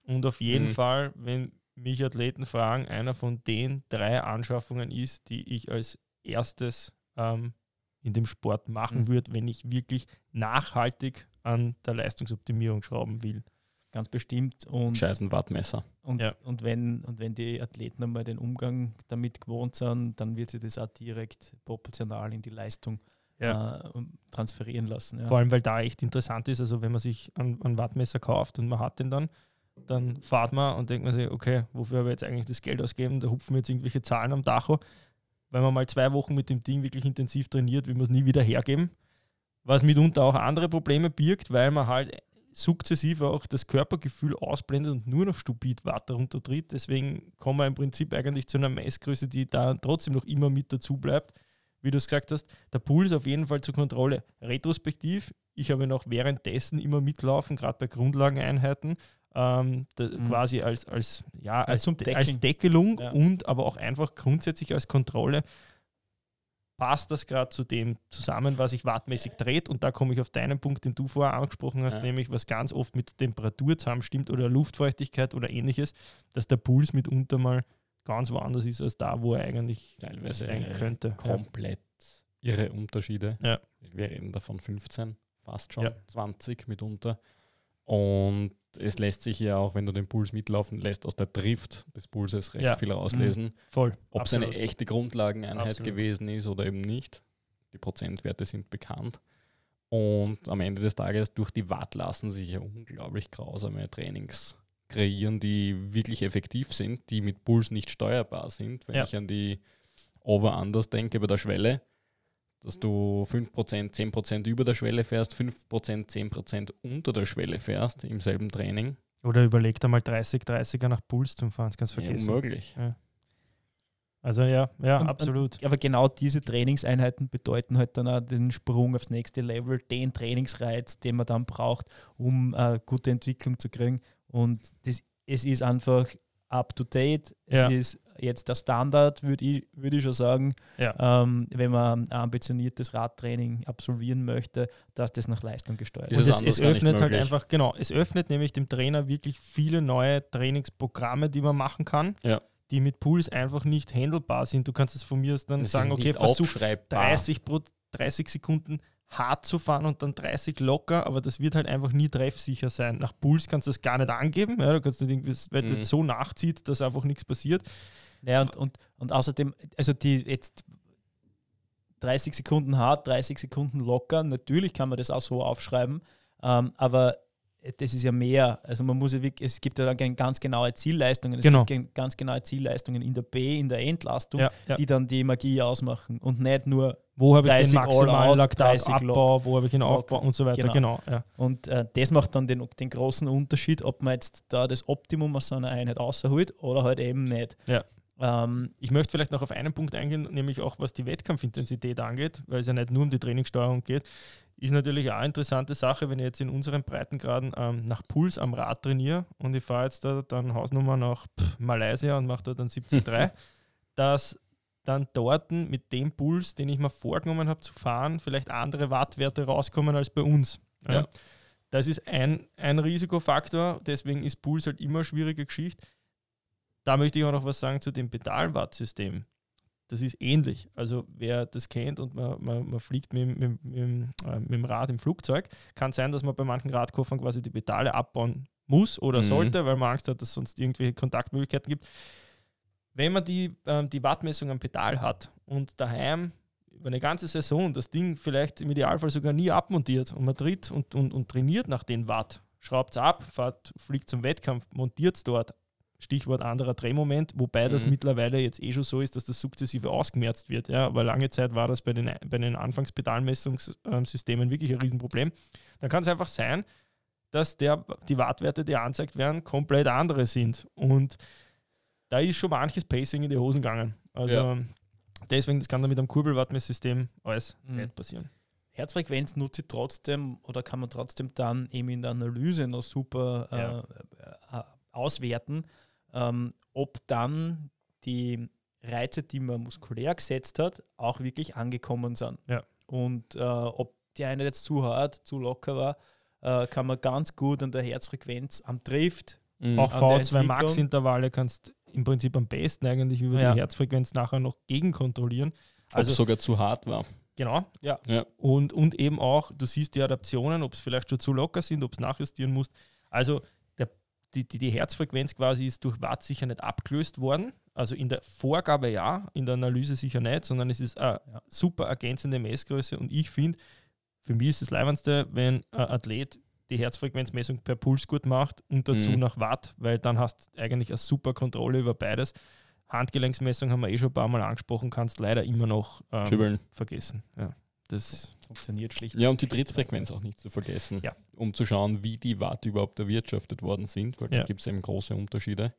Und auf jeden Mhm. Fall, wenn mich Athleten fragen, einer von den drei Anschaffungen ist, die ich als erstes ähm, in dem Sport machen Mhm. würde, wenn ich wirklich nachhaltig an der Leistungsoptimierung schrauben will. Ganz bestimmt. Und Gescheiten Wattmesser. Und, Ja. und, wenn, und wenn die Athleten einmal den Umgang damit gewohnt sind, dann wird sich das auch direkt proportional in die Leistung äh, transferieren lassen. Ja. Vor allem, weil da echt interessant ist, also wenn man sich ein, ein Wattmesser kauft und man hat den dann, dann fahrt man und denkt man sich, okay, wofür habe ich jetzt eigentlich das Geld ausgeben? Da hupfen jetzt irgendwelche Zahlen am Dacho. Wenn man mal zwei Wochen mit dem Ding wirklich intensiv trainiert, will man es nie wieder hergeben. Was mitunter auch andere Probleme birgt, weil man halt sukzessive auch das Körpergefühl ausblendet und nur noch stupid Watt darunter tritt. Deswegen kommen wir im Prinzip eigentlich zu einer Messgröße, die da trotzdem noch immer mit dazu bleibt. Wie du es gesagt hast, der Puls auf jeden Fall zur Kontrolle. Retrospektiv, ich habe auch währenddessen immer mitlaufen, gerade bei Grundlageneinheiten, ähm, Mhm. quasi als, als, ja, als, De- als. Deckelung Ja. und aber auch einfach grundsätzlich als Kontrolle. Passt das gerade zu dem zusammen, was ich wattmäßig dreht? Und da komme ich auf deinen Punkt, den du vorher angesprochen hast, Ja. nämlich was ganz oft mit Temperatur zusammenstimmt oder Luftfeuchtigkeit oder ähnliches, dass der Puls mitunter mal ganz woanders ist als da, wo er eigentlich Teilweise sein könnte. komplett irre Unterschiede. Ja. Wir reden davon 15, fast schon Ja. 20 mitunter. Und es lässt sich ja auch, wenn du den Puls mitlaufen lässt, aus der Drift des Pulses recht Ja. viel rauslesen. Voll. Ob es eine echte Grundlageneinheit Absolut. gewesen ist oder eben nicht. Die Prozentwerte sind bekannt. Und am Ende des Tages, durch die Watt lassen sich ja unglaublich grausame Trainings kreieren, die wirklich effektiv sind, die mit Puls nicht steuerbar sind. Wenn Ja. ich an die Over-Unders denke bei der Schwelle, dass du 5%, 10% über der Schwelle fährst, 5%, 10% unter der Schwelle fährst im selben Training. Oder überleg da mal 30, 30er nach Puls zum Fahren, das kannst du Ja, vergessen. unmöglich. also ja, ja, Und- absolut. Aber genau diese Trainingseinheiten bedeuten halt dann auch den Sprung aufs nächste Level, den Trainingsreiz, den man dann braucht, um äh, gute Entwicklung zu kriegen. Und das, es ist einfach up to date. Ja. Es ist jetzt der Standard, würde ich, würd ich schon sagen, Ja. ähm, wenn man ein ambitioniertes Radtraining absolvieren möchte, dass das nach Leistung gesteuert Ist es es, öffnet halt einfach, genau, es öffnet nämlich dem Trainer wirklich viele neue Trainingsprogramme, die man machen kann, Ja. die mit Puls einfach nicht handelbar sind. Du kannst es von mir aus dann Das sagen, okay, versuch aufschreibbar. 30 pro 30 Sekunden hart zu fahren und dann 30 locker, aber das wird halt einfach nie treffsicher sein. Nach Puls kannst du das gar nicht angeben, ja, du kannst nicht irgendwie, weil Mhm. das so nachzieht, dass einfach nichts passiert. Ja, und, und, und außerdem, also die jetzt 30 Sekunden hart, 30 Sekunden locker, natürlich kann man das auch so aufschreiben, ähm, aber das ist ja mehr. Also man muss ja wirklich, es gibt ja dann ganz genaue Zielleistungen. Es Genau. gibt ganz genaue Zielleistungen in der B, in der Entlastung, Ja, ja. die dann die Magie ausmachen und nicht nur Wo habe ich 30 den maximalen Laktatabbau, wo habe ich ihn Lock. Aufbau und so weiter. Genau. Genau. ja. Und äh, das macht dann den, den großen Unterschied, ob man jetzt da das Optimum aus so einer Einheit außerholt oder halt eben nicht. Ja. Ähm, Ich möchte vielleicht noch auf einen Punkt eingehen, nämlich auch was die Wettkampfintensität angeht, weil es ja nicht nur um die Trainingssteuerung geht. Ist natürlich auch eine interessante Sache, wenn ich jetzt in unseren Breitengraden ähm, nach Puls am Rad trainiere und ich fahre jetzt da dann Hausnummer nach Malaysia und mache da dann 70,3, dass dann dort mit dem Puls, den ich mir vorgenommen habe zu fahren, vielleicht andere Wattwerte rauskommen als bei uns. Ja. Ja. Das ist ein, ein Risikofaktor, deswegen ist Puls halt immer eine schwierige Geschichte. Da möchte ich auch noch was sagen zu dem Pedalwattsystem. Das ist ähnlich. Also wer das kennt und man, man, man fliegt mit, mit, mit, dem, äh, mit dem Rad im Flugzeug, kann sein, dass man bei manchen Radkoffern quasi die Pedale abbauen muss oder Mhm. sollte, weil man Angst hat, dass es sonst irgendwelche Kontaktmöglichkeiten gibt. Wenn man die, ähm, die Wattmessung am Pedal hat und daheim über eine ganze Saison das Ding vielleicht im Idealfall sogar nie abmontiert und man tritt und, und, und trainiert nach den Watt, schraubt es ab, fährt, fliegt zum Wettkampf, montiert es dort, Stichwort anderer Drehmoment, wobei das Mhm. mittlerweile jetzt eh schon so ist, dass das sukzessive ausgemerzt wird. Ja, aber lange Zeit war das bei den, bei den Anfangspedalmessungssystemen wirklich ein Riesenproblem. Dann kann es einfach sein, dass der, die Wattwerte, die angezeigt werden, komplett andere sind. Und da ist schon manches Pacing in die Hosen gegangen. Also Ja. deswegen, das kann dann mit einem Kurbelwattmesssystem alles Mhm. nicht passieren. Herzfrequenz nutze ich trotzdem oder kann man trotzdem dann eben in der Analyse noch super Ja. äh, äh, auswerten, ähm, ob dann die Reize, die man muskulär gesetzt hat, auch wirklich angekommen sind. Ja. Und äh, ob die eine jetzt zu hart, zu locker war, äh, kann man ganz gut an der Herzfrequenz am Drift Mhm. Auch An der V2 Entwicklung- Max-Intervalle kannst im Prinzip am besten eigentlich über Ja. die Herzfrequenz nachher noch gegenkontrollieren. Ob Also es sogar zu hart war. genau. Ja. Ja. Und, und eben auch, du siehst die Adaptionen, ob es vielleicht schon zu locker sind, ob es nachjustieren musst. Also der, die, die, die Herzfrequenz quasi ist durch Watt sicher nicht abgelöst worden. Also in der Vorgabe ja, in der Analyse sicher nicht, sondern es ist eine super ergänzende Messgröße. Und ich finde, für mich ist das Leibendste, wenn ein Athlet die Herzfrequenzmessung per Puls gut macht und dazu Mhm. nach Watt, weil dann hast du eigentlich eine super Kontrolle über beides. Handgelenksmessung haben wir eh schon ein paar Mal angesprochen, kannst leider immer noch ähm, vergessen. Ja, das funktioniert schlicht. Ja, und die Trittfrequenz auch nicht zu vergessen, Ja. um zu schauen, wie die Watt überhaupt erwirtschaftet worden sind, weil Ja. da gibt es eben große Unterschiede,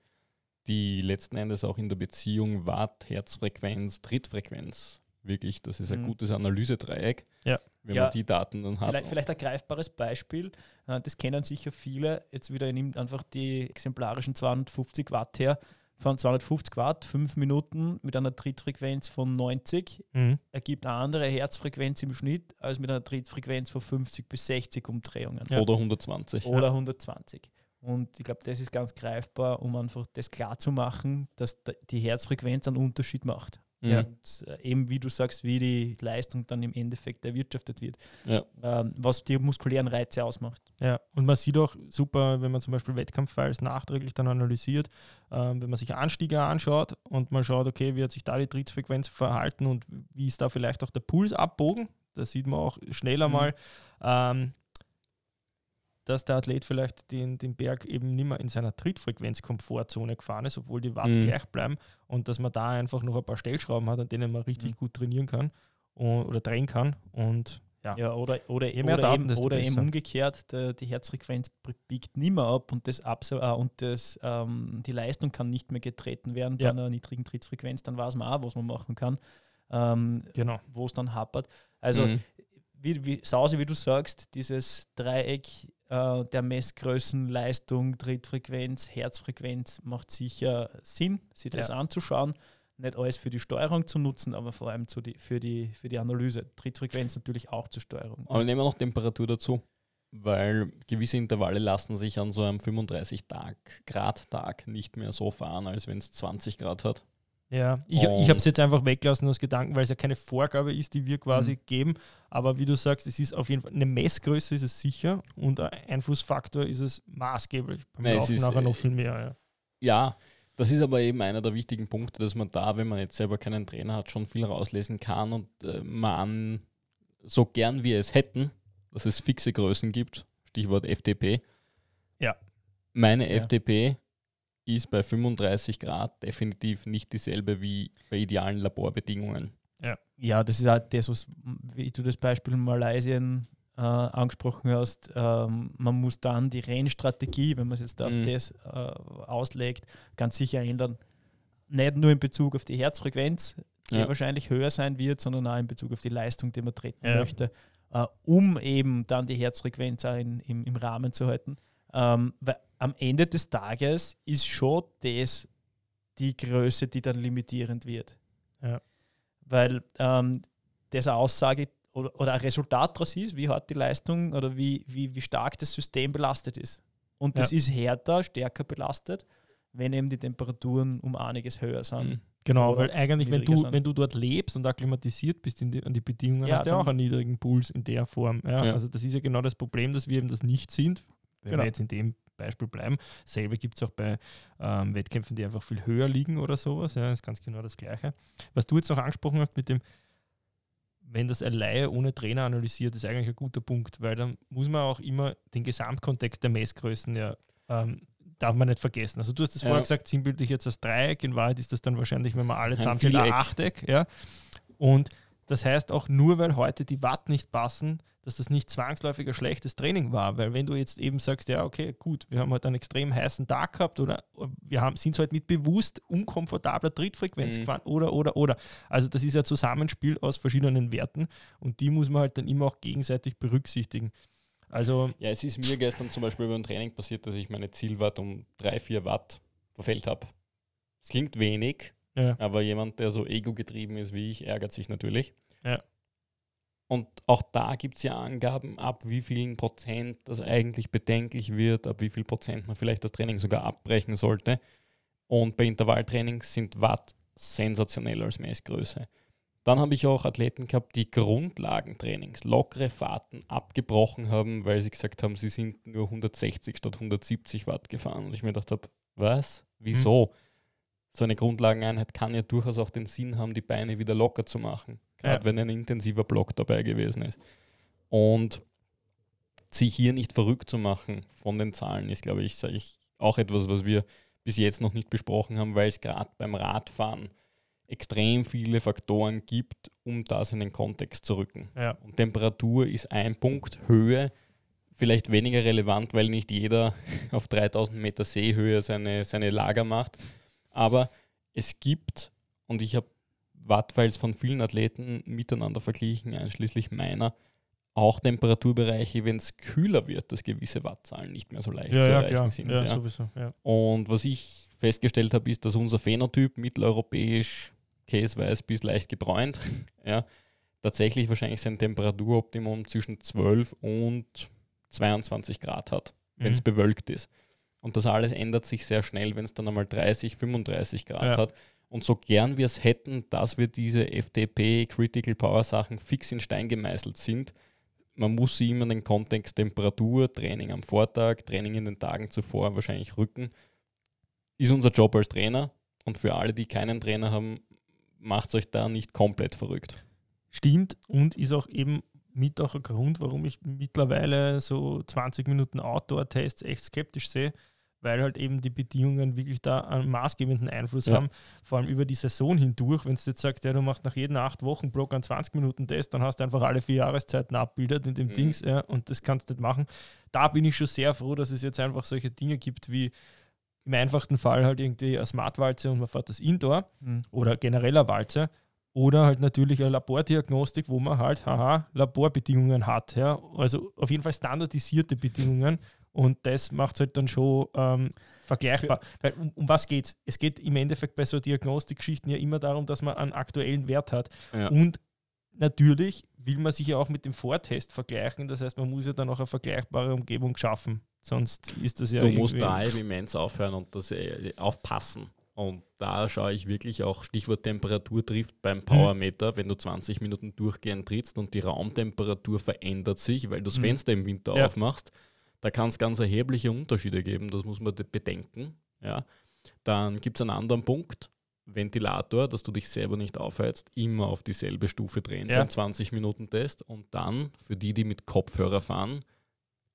die letzten Endes auch in der Beziehung Watt, Herzfrequenz, Trittfrequenz wirklich, das ist ein Mhm. gutes Analysedreieck, Ja. Wenn Ja. man die Daten dann hat. Vielleicht, vielleicht ein greifbares Beispiel, äh, das kennen sicher viele. Jetzt wieder nimmt einfach die exemplarischen 250 Watt her. Von 250 Watt, 5 Minuten mit einer Trittfrequenz von 90 mhm. ergibt eine andere Herzfrequenz im Schnitt als mit einer Trittfrequenz von 50 bis 60 Umdrehungen Ja. Oder 120. oder 120. Und ich glaube, das ist ganz greifbar, um einfach das klar zu machen, dass da- die Herzfrequenz einen Unterschied macht. Mhm. Und äh, eben wie du sagst, wie die Leistung dann im Endeffekt erwirtschaftet wird, Ja. ähm, was die muskulären Reize ausmacht. Ja, und man sieht auch super, wenn man zum Beispiel Wettkampffiles nachträglich dann analysiert, ähm, wenn man sich Anstiege anschaut und man schaut, okay, wie hat sich da die Trittfrequenz verhalten und wie ist da vielleicht auch der Puls abbogen. Da sieht man auch schneller Mhm. mal, ähm, dass der Athlet vielleicht den, den Berg eben nicht mehr in seiner Trittfrequenz-Komfortzone gefahren ist, obwohl die Watt Mhm. gleich bleiben und dass man da einfach noch ein paar Stellschrauben hat, an denen man richtig Mhm. gut trainieren kann und, oder drehen kann. Und ja, Ja, oder, oder, mehr oder, Daten, eben, oder eben umgekehrt, der, die Herzfrequenz biegt nicht mehr ab und, das Abso äh, und das, ähm, die Leistung kann nicht mehr getreten werden Ja. bei einer niedrigen Trittfrequenz, dann weiß man auch, was man machen kann, ähm, genau. wo es dann hapert. Also Mhm. wie, wie, Sause, wie du sagst, dieses Dreieck äh, der Messgrößen, Leistung, Trittfrequenz, Herzfrequenz macht sicher Sinn, sich das Ja. anzuschauen. Nicht alles für die Steuerung zu nutzen, aber vor allem die, für, die, für die Analyse. Trittfrequenz natürlich auch zur Steuerung. Aber nehmen wir noch Temperatur dazu, weil gewisse Intervalle lassen sich an so einem 35-Grad-Tag nicht mehr so fahren, als wenn es 20 Grad hat. Ja, ich, ich habe es jetzt einfach weggelassen aus Gedanken, weil es ja keine Vorgabe ist, die wir quasi Mhm. geben. Aber wie du sagst, es ist auf jeden Fall eine Messgröße ist es sicher und ein Einflussfaktor ist es maßgeblich. Beim Nein, es Laufen ist, nachher noch äh, viel mehr. Ja. Ja, das ist aber eben einer der wichtigen Punkte, dass man da, wenn man jetzt selber keinen Trainer hat, schon viel rauslesen kann und äh, man so gern wir es hätten, dass es fixe Größen gibt, Stichwort FDP, Ja. Meine Ja. FDP ist bei 35 Grad definitiv nicht dieselbe wie bei idealen Laborbedingungen. Ja, das ist auch das, was, wie du das Beispiel in Malaysia äh, angesprochen hast. Ähm, man muss dann die Rennstrategie, wenn man es jetzt auf Mhm. das äh, auslegt, ganz sicher ändern. Nicht nur in Bezug auf die Herzfrequenz, die Ja. wahrscheinlich höher sein wird, sondern auch in Bezug auf die Leistung, die man treten Ja. möchte, äh, um eben dann die Herzfrequenz auch in, im, im Rahmen zu halten. Ähm, weil am Ende des Tages ist schon das die Größe, die dann limitierend wird. Ja. Weil ähm, das eine Aussage oder, oder ein Resultat daraus ist, wie hart die Leistung oder wie, wie, wie stark das System belastet ist. Und das Ja. ist härter, stärker belastet, wenn eben die Temperaturen um einiges höher sind. Mhm. Genau, weil eigentlich, wenn du, sind. wenn du dort lebst und akklimatisiert bist in die, an die Bedingungen, Ja, hast du ja auch einen niedrigen Puls in der Form. Ja, Ja. Also das ist ja genau das Problem, dass wir eben das nicht sind. Wenn Genau. wir jetzt in dem Beispiel bleiben. Selbe gibt es auch bei ähm, Wettkämpfen, die einfach viel höher liegen oder sowas. Ja, ist ganz genau das Gleiche. Was du jetzt noch angesprochen hast mit dem, wenn das ein Laie ohne Trainer analysiert, ist eigentlich ein guter Punkt, weil dann muss man auch immer den Gesamtkontext der Messgrößen ja ähm, darf man nicht vergessen. Also du hast es Ja. vorher gesagt, sinnbildlich jetzt als Dreieck, in Wahrheit ist das dann wahrscheinlich, wenn man alle Ein zusammenzählt, ein. Achteck. Ja? Und das heißt auch nur, weil heute die Watt nicht passen, dass das nicht zwangsläufig ein schlechtes Training war. Weil wenn du jetzt eben sagst, ja, okay, gut, wir haben heute einen extrem heißen Tag gehabt oder wir haben, sind halt mit bewusst unkomfortabler Trittfrequenz Mhm. gefahren oder, oder, oder. Also das ist ja ein Zusammenspiel aus verschiedenen Werten und die muss man halt dann immer auch gegenseitig berücksichtigen. Also Ja, es ist mir gestern zum Beispiel beim Training passiert, dass ich meine Zielwatt um 3-4 Watt verfehlt habe. Es klingt wenig, ja, aber jemand, der so ego-getrieben ist wie ich, ärgert sich natürlich. Ja. Und auch da gibt es ja Angaben, ab wie vielen Prozent das eigentlich bedenklich wird, ab wie viel Prozent man vielleicht das Training sogar abbrechen sollte. Und bei Intervalltrainings sind Watt sensationell als Messgröße. Dann habe ich auch Athleten gehabt, die Grundlagentrainings, lockere Fahrten abgebrochen haben, weil sie gesagt haben, sie sind nur 160 statt 170 Watt gefahren. Und ich mir gedacht habe, was? Wieso? So eine Grundlageneinheit kann ja durchaus auch den Sinn haben, die Beine wieder locker zu machen. Gerade Ja. wenn ein intensiver Block dabei gewesen ist. Und sich hier nicht verrückt zu machen von den Zahlen, ist, glaube ich, sage ich, auch etwas, was wir bis jetzt noch nicht besprochen haben, weil es gerade beim Radfahren extrem viele Faktoren gibt, um das in den Kontext zu rücken. ja, Und Temperatur ist ein Punkt, Höhe vielleicht weniger relevant, weil nicht jeder auf 3000 Meter Seehöhe seine, seine Lager macht. Aber es gibt, und ich habe Wattfiles von vielen Athleten miteinander verglichen, einschließlich meiner, auch Temperaturbereiche, wenn es kühler wird, dass gewisse Wattzahlen nicht mehr so leicht ja, zu ja, erreichen klar. sind. Ja, ja. sowieso. Ja. Und was ich festgestellt habe, ist, dass unser Phänotyp mitteleuropäisch, käseweiß bis leicht gebräunt, ja, tatsächlich wahrscheinlich sein Temperaturoptimum zwischen 12 und 22 Grad hat, wenn es Mhm. bewölkt ist. Und das alles ändert sich sehr schnell, wenn es dann einmal 30, 35 Grad Ja. hat. Und so gern wir es hätten, dass wir diese FDP, Critical Power Sachen fix in Stein gemeißelt sind, man muss sie immer in den Kontext Temperatur, Training am Vortag, Training in den Tagen zuvor wahrscheinlich rücken. Ist unser Job als Trainer und für alle, die keinen Trainer haben, macht euch da nicht komplett verrückt. Stimmt und ist auch eben mit auch ein Grund, warum ich mittlerweile so 20 Minuten Outdoor-Tests echt skeptisch sehe, weil halt eben die Bedingungen wirklich da einen maßgebenden Einfluss Ja. haben, vor allem über die Saison hindurch. Wenn du jetzt sagst, ja, du machst nach jeden acht Wochen Block einen 20-Minuten-Test, dann hast du einfach alle vier Jahreszeiten abbildet in dem Mhm. Dings ja, und das kannst du nicht machen. Da bin ich schon sehr froh, dass es jetzt einfach solche Dinge gibt wie im einfachsten Fall halt irgendwie eine Smartwalze und man fährt das Indoor Mhm. oder genereller Walze oder halt natürlich eine Labordiagnostik, wo man halt, haha, Laborbedingungen hat. Ja? Also auf jeden Fall standardisierte Bedingungen und das macht es halt dann schon ähm, vergleichbar. Weil um, um was geht es? Es geht im Endeffekt bei so Diagnostikgeschichten ja immer darum, dass man einen aktuellen Wert hat. Ja. Und natürlich will man sich ja auch mit dem Vortest vergleichen. Das heißt, man muss ja dann auch eine vergleichbare Umgebung schaffen. Sonst ist das ja du musst da immens aufhören und das äh, aufpassen. Und da schaue ich wirklich auch, Stichwort Temperatur trifft beim Powermeter, wenn du 20 Minuten durchgehend trittst und die Raumtemperatur verändert sich, weil du das Mhm. Fenster im Winter Ja. aufmachst, da kann es ganz erhebliche Unterschiede geben, das muss man de- bedenken. Ja. Dann gibt es einen anderen Punkt, Ventilator, dass du dich selber nicht aufheizt, immer auf dieselbe Stufe drehen Ja. beim 20-Minuten-Test und dann für die, die mit Kopfhörer fahren,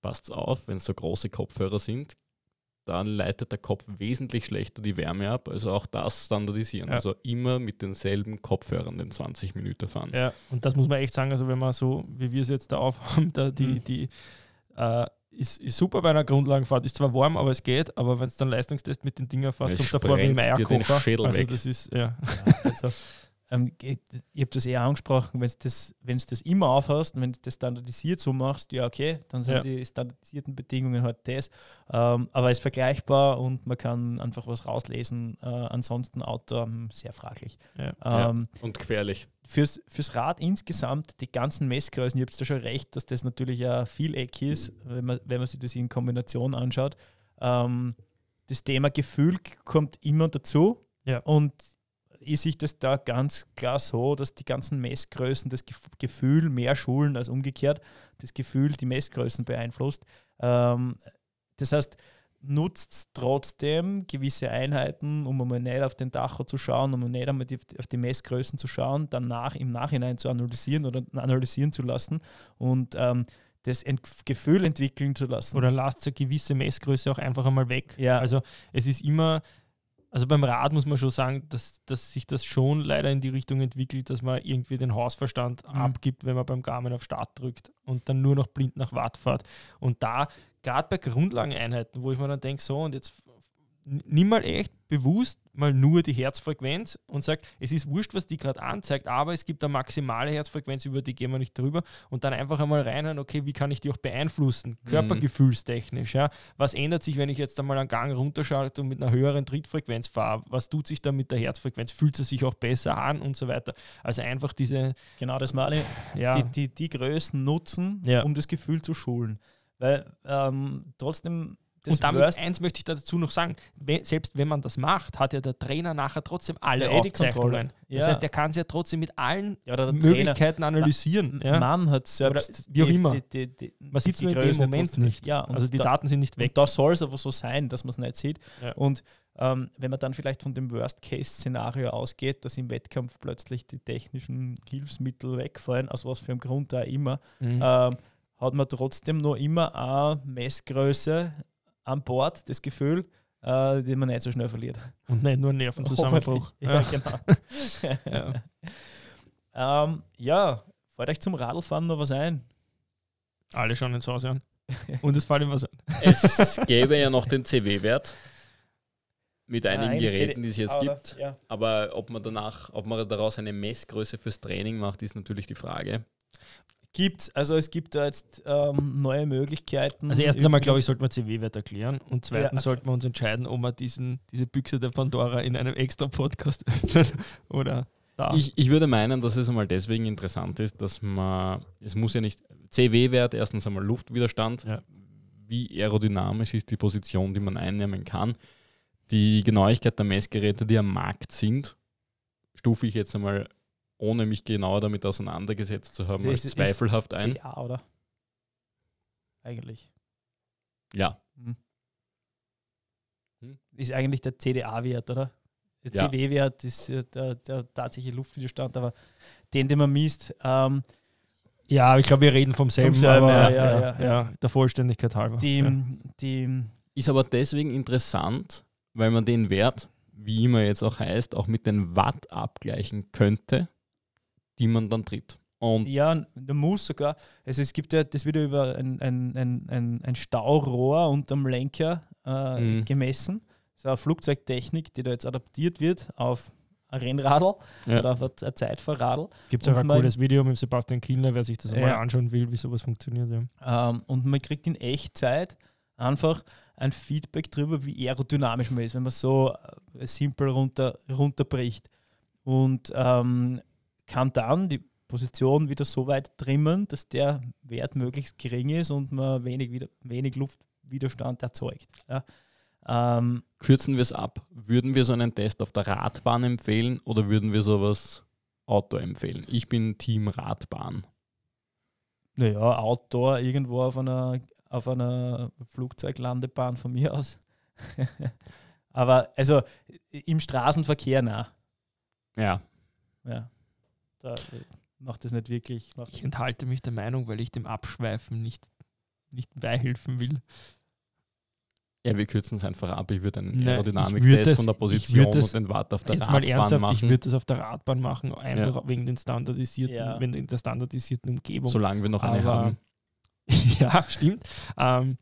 passt auf, wenn es so große Kopfhörer sind, dann leitet der Kopf wesentlich schlechter die Wärme ab. Also auch das standardisieren. Ja. Also immer mit denselben Kopfhörern den 20 Minuten fahren. Ja, und das muss man echt sagen, also wenn man so, wie wir es jetzt da aufhaben, da die, Mhm. die äh, ist, ist super bei einer Grundlagenfahrt, ist zwar warm, aber es geht, aber wenn es dann Leistungstest mit den Dingen fährst, du davor wie den Eierkocher. Also weg. das ist, ja. Ja, also, ähm, ge- ich habe das eher angesprochen, wenn du das, wenn's das immer aufhast, wenn du das standardisiert so machst, ja okay, dann sind Ja. die standardisierten Bedingungen halt das. Ähm, aber es ist vergleichbar und man kann einfach was rauslesen. Äh, ansonsten Auto ähm, sehr fraglich. Ja. Ja. Ähm, Und gefährlich. fürs, fürs Rad insgesamt, die ganzen Messgrößen, ihr habt da schon recht, dass das natürlich ein Vieleck ist, wenn man, wenn man sich das in Kombination anschaut. Ähm, das Thema Gefühl kommt immer dazu. Ja. Und ich sehe das da ganz klar so, dass die ganzen Messgrößen das Gef- Gefühl mehr schulen als umgekehrt das Gefühl die Messgrößen beeinflusst. Ähm, das heißt, nutzt trotzdem gewisse Einheiten, um einmal nicht auf den Tacho zu schauen, um nicht einmal die, auf die Messgrößen zu schauen, danach im Nachhinein zu analysieren oder analysieren zu lassen und ähm, das Ent Gefühl entwickeln zu lassen. Oder lasst eine gewisse Messgröße auch einfach einmal weg. Ja. Also es ist immer, also beim Rad muss man schon sagen, dass, dass sich das schon leider in die Richtung entwickelt, dass man irgendwie den Hausverstand Mhm. abgibt, wenn man beim Garmin auf Start drückt und dann nur noch blind nach Watt fährt. Und da, gerade bei Grundlageneinheiten, wo ich mir dann denke, so und jetzt nimm mal echt bewusst mal nur die Herzfrequenz und sag, es ist wurscht, was die gerade anzeigt, aber es gibt eine maximale Herzfrequenz, über die gehen wir nicht drüber und dann einfach einmal reinhören, okay, wie kann ich die auch beeinflussen, körpergefühlstechnisch, ja. Was ändert sich, wenn ich jetzt einmal einen Gang runterschalte und mit einer höheren Trittfrequenz fahre? Was tut sich da mit der Herzfrequenz? Fühlt es sich auch besser an und so weiter? Also einfach diese, Genau, das meine ja, die, die, die Größen nutzen, Ja. um das Gefühl zu schulen. Weil ähm, trotzdem und damit Worst eins möchte ich dazu noch sagen, we- selbst wenn man das macht, hat ja der Trainer nachher trotzdem alle Ja, Aufzeichnungen. Kontrolle. Das Ja. heißt, er kann es ja trotzdem mit allen ja, oder Möglichkeiten analysieren. Ja? Mann hat selbst wie auch immer. Die, die, die, Man sieht es nur in dem Größen Moment nicht. Ja, also die da, Daten sind nicht weg. Da soll es aber so sein, dass man es nicht sieht. Ja. Und ähm, wenn man dann vielleicht von dem Worst-Case-Szenario ausgeht, dass im Wettkampf plötzlich die technischen Hilfsmittel wegfallen, aus was für einem Grund da immer, Mhm. ähm, hat man trotzdem noch immer eine Messgröße an Bord, das Gefühl, äh, die man nicht so schnell verliert. Und nicht nur Nervenzusammenbruch. Ja, Ja. genau. Ja. ähm, ja, fällt euch zum Radlfahren noch was ein? Alle schauen ins Haus an. Und es fällt ihm was an. Es gäbe ja noch den CW-Wert mit einigen eigentlich Geräten, die es jetzt Oder? gibt. Ja. Aber ob man danach, ob man daraus eine Messgröße fürs Training macht, ist natürlich die Frage. Gibt's, also es gibt da jetzt ähm, neue Möglichkeiten. Also erstens einmal, glaube ich, sollte man CW-Wert erklären und zweitens Ja, okay. sollten wir uns entscheiden, ob wir diesen, diese Büchse der Pandora in einem extra Podcast öffnen oder da. Ich, ich würde meinen, dass es einmal deswegen interessant ist, dass man, es muss ja nicht, CW-Wert, erstens einmal Luftwiderstand, Ja. wie aerodynamisch ist die Position, die man einnehmen kann. Die Genauigkeit der Messgeräte, die am Markt sind, stufe ich jetzt einmal, ohne mich genauer damit auseinandergesetzt zu haben, Das als ist- zweifelhaft ein. CDA, oder? Eigentlich. Ja, Hm. Hm? Ist eigentlich der CDA-Wert, oder? Der Ja. CW-Wert ist der, der tatsächliche Luftwiderstand, aber den, den man misst, ähm, ja, ich glaube, wir reden vom selben, selben, aber ja, ja, ja, ja. der Vollständigkeit halber. die, ja. die Ist aber deswegen interessant, weil man den Wert, wie immer jetzt auch heißt, auch mit den Watt abgleichen könnte, die man dann tritt. Und Ja, der muss sogar. Also es gibt ja das wieder über ein, ein, ein, ein, ein Staurohr unterm Lenker äh, Mhm. gemessen. So eine Flugzeugtechnik, die da jetzt adaptiert wird auf ein Rennradl Ja. oder auf ein Zeitfahrradl. Gibt es auch ein cooles Video mit Sebastian Kielner, wer sich das Ja. mal anschauen will, wie sowas funktioniert. Ja. Ähm, und man kriegt in Echtzeit einfach ein Feedback darüber, wie aerodynamisch man ist, wenn man so äh, simpel runter, runterbricht. Und ähm, kann dann die Position wieder so weit trimmen, dass der Wert möglichst gering ist und man wenig, wieder, wenig Luftwiderstand erzeugt. Ja. Ähm, kürzen wir es ab. Würden wir so einen Test auf der Radbahn empfehlen oder würden wir sowas Outdoor empfehlen? Ich bin Team Radbahn. naja, Outdoor irgendwo auf einer, auf einer Flugzeuglandebahn von mir aus. Aber also im Straßenverkehr nah. Ja, Ja. Da äh, macht das nicht wirklich. Macht Ich enthalte mich der Meinung, weil ich dem Abschweifen nicht nicht beihilfen will. Ja, wir kürzen es einfach ab. Ich würde einen Ne, Aerodynamik-Test von der Position das- und den Watt auf der Jetzt mal Radbahn ernsthaft, machen, ich würde das auf der Radbahn machen, einfach wegen den standardisierten, Ja. wenn in der standardisierten Umgebung. solange wir noch eine Aber- haben. ja, stimmt. Ähm,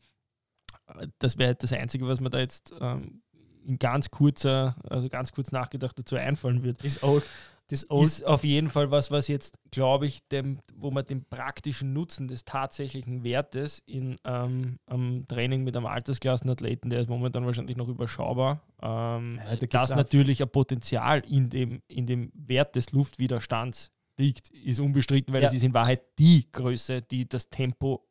das wäre das Einzige, was mir da jetzt ähm, in ganz kurzer, also ganz kurz nachgedacht dazu einfallen wird. Das Old, das Old Ist auf jeden Fall was, was jetzt, glaube ich, dem, wo man den praktischen Nutzen des tatsächlichen Wertes in ähm, am Training mit einem Altersklassenathleten, der ist momentan wahrscheinlich noch überschaubar, ähm, Ja, da dass natürlich ein Potenzial in dem, in dem Wert des Luftwiderstands liegt, ist unbestritten, weil Ja. es ist in Wahrheit die Größe, die das Tempo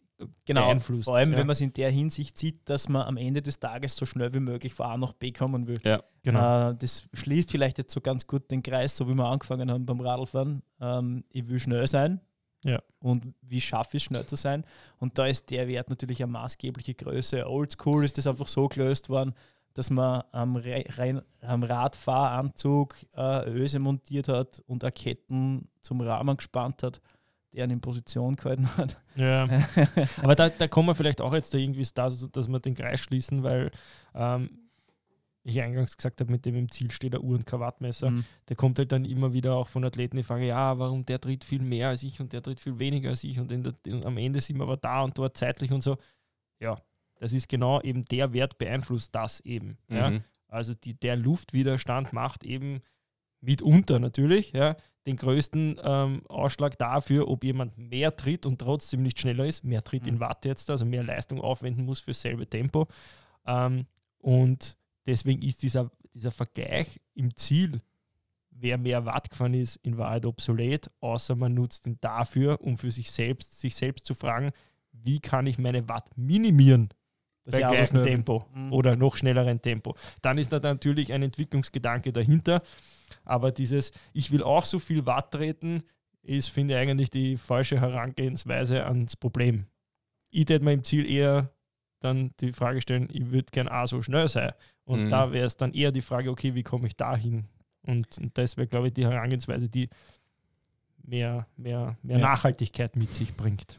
Genau, beeinflusst. vor allem, ja. wenn man es in der Hinsicht sieht, dass man am Ende des Tages so schnell wie möglich von A nach B kommen will. genau. Äh, das schließt vielleicht jetzt so ganz gut den Kreis, so wie wir angefangen haben beim Radlfahren. Ähm, ich will schnell sein. Ja. Und wie schaffe ich es, schnell zu sein? Und da ist der Wert natürlich eine maßgebliche Größe. Oldschool ist das einfach so gelöst worden, dass man am, Re am Radfahranzug äh, Öse montiert hat und Ketten zum Rahmen gespannt hat, der in Position gehalten hat. Ja. Aber da, da kommen wir vielleicht auch jetzt da irgendwie das, dass wir den Kreis schließen, weil ähm, ich eingangs gesagt habe, mit dem im Ziel steht der Uhr- und Krawattmesser. Mhm. Da kommt halt dann immer wieder auch von Athleten die Frage, ja, warum der tritt viel mehr als ich und der tritt viel weniger als ich und, in der, und am Ende sind wir aber da und dort zeitlich und so. Ja, das ist genau eben der Wert beeinflusst das eben. Ja. Mhm. Also die, der Luftwiderstand macht eben mitunter natürlich ja, den größten ähm, Ausschlag dafür, ob jemand mehr tritt und trotzdem nicht schneller ist, mehr Tritt in Mhm. Watt jetzt, also mehr Leistung aufwenden muss für dasselbe Tempo. Ähm, und deswegen ist dieser, dieser Vergleich im Ziel, wer mehr Watt gefahren ist, in Wahrheit obsolet, außer man nutzt ihn dafür, um für sich selbst, sich selbst zu fragen, wie kann ich meine Watt minimieren Das bei ist ja auch so. Tempo Mhm. oder noch schnelleren Tempo. Dann ist da natürlich ein Entwicklungsgedanke dahinter. Aber dieses, ich will auch so viel Watt treten, ist, finde ich, eigentlich die falsche Herangehensweise ans Problem. Ich hätte mir im Ziel eher dann die Frage stellen, ich würde gern auch so schnell sein. Und Mhm. da wäre es dann eher die Frage, okay, wie komme ich da hin? Und, und das wäre, glaube ich, die Herangehensweise, die mehr, mehr, mehr Ja. Nachhaltigkeit mit sich bringt,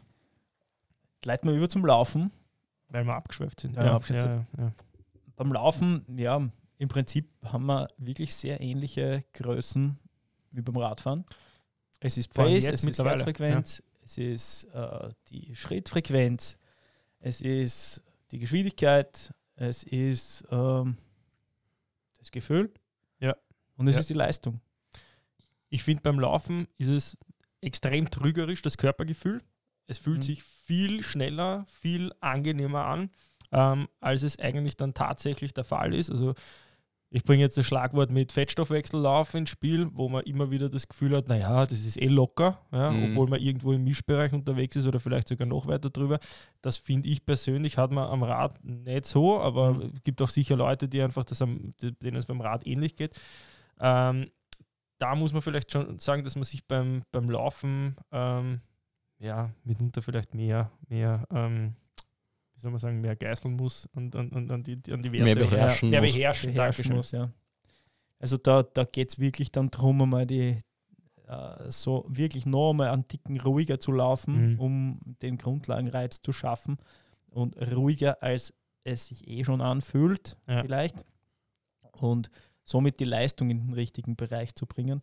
Leiten wir über zum Laufen. weil wir abgeschweift sind. Ja, abgeschweift ja, ja. Beim Laufen, ja, im Prinzip haben wir wirklich sehr ähnliche Größen wie beim Radfahren. Es ist Pace, es ist Herzfrequenz, es ist äh, die Schrittfrequenz, es ist die Geschwindigkeit, es ist ähm, das Gefühl Ja. und es Ja. ist die Leistung. Ich finde, beim Laufen ist es extrem trügerisch, das Körpergefühl. Es fühlt Mhm. sich viel schneller, viel angenehmer an, ähm, als es eigentlich dann tatsächlich der Fall ist. Also ich bringe jetzt das Schlagwort mit Fettstoffwechsellauf ins Spiel, wo man immer wieder das Gefühl hat, naja, das ist eh locker, ja, Mhm. obwohl man irgendwo im Mischbereich unterwegs ist oder vielleicht sogar noch weiter drüber. Das finde ich persönlich, hat man am Rad nicht so, aber Mhm. es gibt auch sicher Leute, die einfach das am, denen es beim Rad ähnlich geht. Ähm, da muss man vielleicht schon sagen, dass man sich beim, beim Laufen ähm, ja mitunter vielleicht mehr, mehr ähm, wie soll man sagen, mehr geißeln muss und an, an, an, die, an die Werte. Mehr beherrschen mehr muss. beherrschen, beherrschen muss. Ja. Also da, da geht es wirklich dann darum, einmal die äh, so wirklich noch einmal einen Ticken ruhiger zu laufen, Mhm. um den Grundlagenreiz zu schaffen. Und ruhiger, als es sich eh schon anfühlt, Ja. vielleicht. Und somit die Leistung in den richtigen Bereich zu bringen.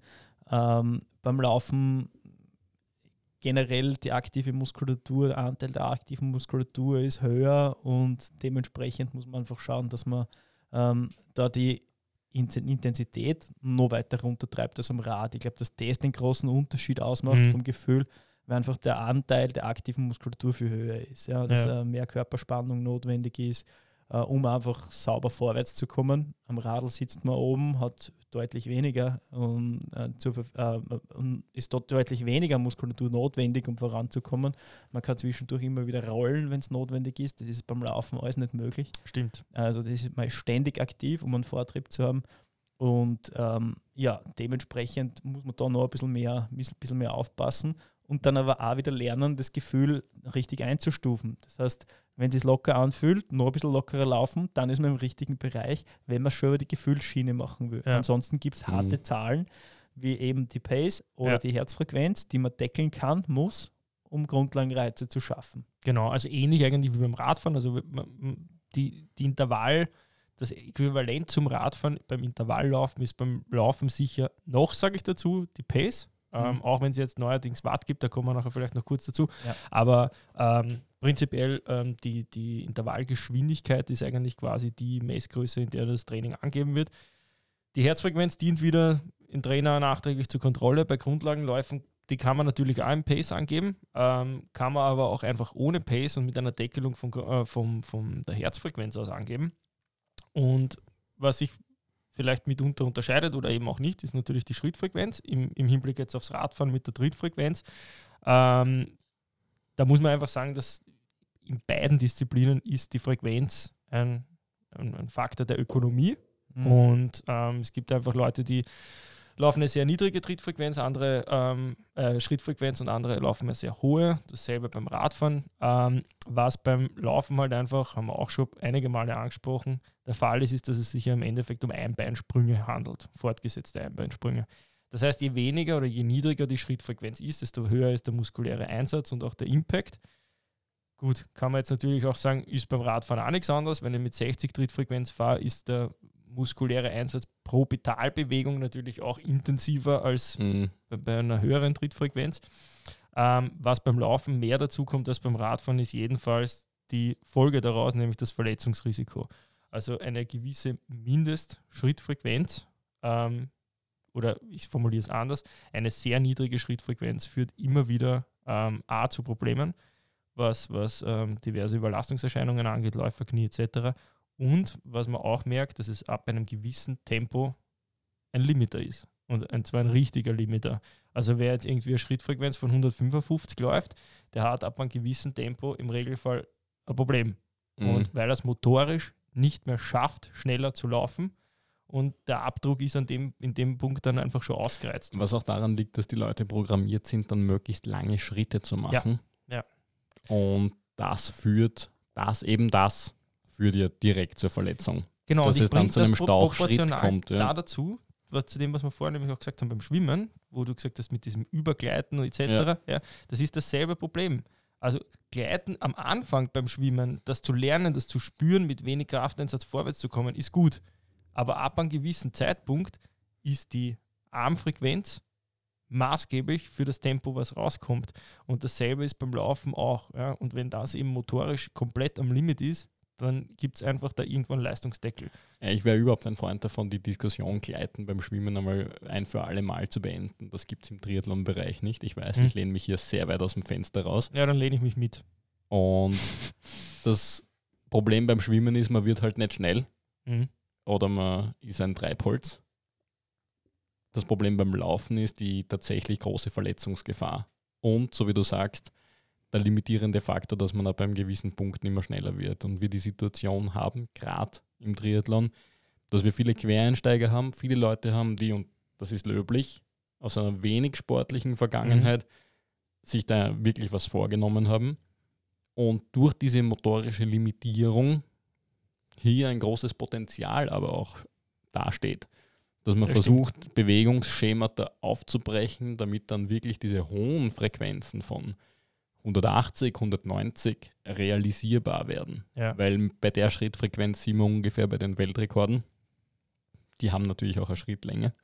Ähm, beim Laufen generell die aktive Muskulatur, der Anteil der aktiven Muskulatur ist höher und dementsprechend muss man einfach schauen, dass man ähm, da die In- Intensität noch weiter runtertreibt als am Rad. Ich glaube, dass das den großen Unterschied ausmacht Mhm. vom Gefühl, weil einfach der Anteil der aktiven Muskulatur viel höher ist. Ja, dass Ja. äh, mehr Körperspannung notwendig ist, äh, um einfach sauber vorwärts zu kommen. Am Radl sitzt man oben, hat deutlich weniger und äh, Verf- äh, ist dort deutlich weniger Muskulatur notwendig, um voranzukommen. Man kann zwischendurch immer wieder rollen, wenn es notwendig ist. Das ist beim Laufen alles nicht möglich. Stimmt. Also das ist mal ständig aktiv, um einen Vortrieb zu haben. Und ähm, ja, dementsprechend muss man da noch ein bisschen mehr, ein bisschen mehr aufpassen und dann aber auch wieder lernen, das Gefühl richtig einzustufen. Das heißt, wenn es sich locker anfühlt, noch ein bisschen lockerer laufen, dann ist man im richtigen Bereich, wenn man schon über die Gefühlsschiene machen will. Ja. Ansonsten gibt es harte Mhm. Zahlen, wie eben die Pace oder Ja. die Herzfrequenz, die man deckeln kann, muss, um Grundlagenreize zu schaffen. Genau, also ähnlich eigentlich wie beim Radfahren. Also die, die Intervall, das Äquivalent zum Radfahren beim Intervalllaufen ist beim Laufen sicher noch, sage ich dazu, die Pace. Ähm, mhm. auch wenn es jetzt neuerdings Watt gibt, da kommen wir nachher vielleicht noch kurz dazu. Ja. Aber ähm, prinzipiell ähm, die, die Intervallgeschwindigkeit ist eigentlich quasi die Messgröße, in der das Training angeben wird. Die Herzfrequenz dient wieder im Trainer nachträglich zur Kontrolle. Bei Grundlagenläufen, die kann man natürlich auch im Pace angeben, ähm, kann man aber auch einfach ohne Pace und mit einer Deckelung von, äh, vom, von der Herzfrequenz aus angeben. Und was sich vielleicht mitunter unterscheidet oder eben auch nicht, ist natürlich die Schrittfrequenz im, im Hinblick jetzt aufs Radfahren mit der Trittfrequenz. Ähm, da muss man einfach sagen, dass in beiden Disziplinen ist die Frequenz ein, ein, ein Faktor der Ökonomie. Mhm. Und ähm, es gibt einfach Leute, die laufen eine sehr niedrige Trittfrequenz, andere ähm, äh, Schrittfrequenz und andere laufen eine sehr hohe. Dasselbe beim Radfahren. Ähm, was beim Laufen halt einfach, haben wir auch schon einige Male angesprochen, der Fall ist, ist, dass es sich ja im Endeffekt um Einbeinsprünge handelt, fortgesetzte Einbeinsprünge. Das heißt, je weniger oder je niedriger die Schrittfrequenz ist, desto höher ist der muskuläre Einsatz und auch der Impact. Gut, kann man jetzt natürlich auch sagen, ist beim Radfahren auch nichts anderes. Wenn ich mit 60 Trittfrequenz fahre, ist der muskuläre Einsatz pro Pedalbewegung natürlich auch intensiver als mhm. bei, bei, einer höheren Trittfrequenz. Ähm, was beim Laufen mehr dazu kommt als beim Radfahren, ist jedenfalls die Folge daraus, nämlich das Verletzungsrisiko. Also eine gewisse Mindestschrittfrequenz ähm, oder ich formuliere es anders, eine sehr niedrige Schrittfrequenz führt immer wieder ähm, A zu Problemen, was, was ähm, diverse Überlastungserscheinungen angeht, Läuferknie etc. Und was man auch merkt, dass es ab einem gewissen Tempo ein Limiter ist. Und zwar ein richtiger Limiter. Also wer jetzt irgendwie eine Schrittfrequenz von 155 läuft, der hat ab einem gewissen Tempo im Regelfall ein Problem. Mhm. Und weil er es motorisch nicht mehr schafft, schneller zu laufen, und der Abdruck ist an dem, in dem Punkt dann einfach schon ausgereizt. Was auch daran liegt, dass die Leute programmiert sind, dann möglichst lange Schritte zu machen. Ja. ja. Und das führt, das eben das führt ja direkt zur Verletzung. Genau, dass es dann zu einem Stauchschritt kommt. Ja. Da dazu, was, zu dem, was wir vorher nämlich auch gesagt haben beim Schwimmen, wo du gesagt hast, mit diesem Übergleiten etc., ja. ja das ist dasselbe Problem. Also Gleiten am Anfang beim Schwimmen, das zu lernen, das zu spüren, mit wenig Krafteinsatz vorwärts zu kommen, ist gut. Aber ab einem gewissen Zeitpunkt ist die Armfrequenz maßgeblich für das Tempo, was rauskommt. Und dasselbe ist beim Laufen auch. Ja. Und wenn das eben motorisch komplett am Limit ist, dann gibt es einfach da irgendwann Leistungsdeckel. Ja, ich wäre überhaupt ein Freund davon, die Diskussion gleiten beim Schwimmen einmal ein für alle Mal zu beenden. Das gibt es im Triathlon-Bereich nicht. Ich weiß, hm. ich lehne mich hier sehr weit aus dem Fenster raus. Ja, dann lehne ich mich mit. Und das Problem beim Schwimmen ist, man wird halt nicht schnell mhm. oder man ist ein Treibholz. Das Problem beim Laufen ist die tatsächlich große Verletzungsgefahr. Und, so wie du sagst, der limitierende Faktor, dass man ab einem gewissen Punkt nicht mehr schneller wird. Und wir die Situation haben, gerade im Triathlon, dass wir viele Quereinsteiger haben, viele Leute haben, die, und das ist löblich, aus einer wenig sportlichen Vergangenheit mhm. sich da wirklich was vorgenommen haben und durch diese motorische Limitierung hier ein großes Potenzial aber auch dasteht. Dass man das versucht, stimmt. Bewegungsschemata aufzubrechen, damit dann wirklich diese hohen Frequenzen von 180, 190 realisierbar werden. Ja. Weil bei der Schrittfrequenz sind wir ungefähr bei den Weltrekorden. Die haben natürlich auch eine Schrittlänge,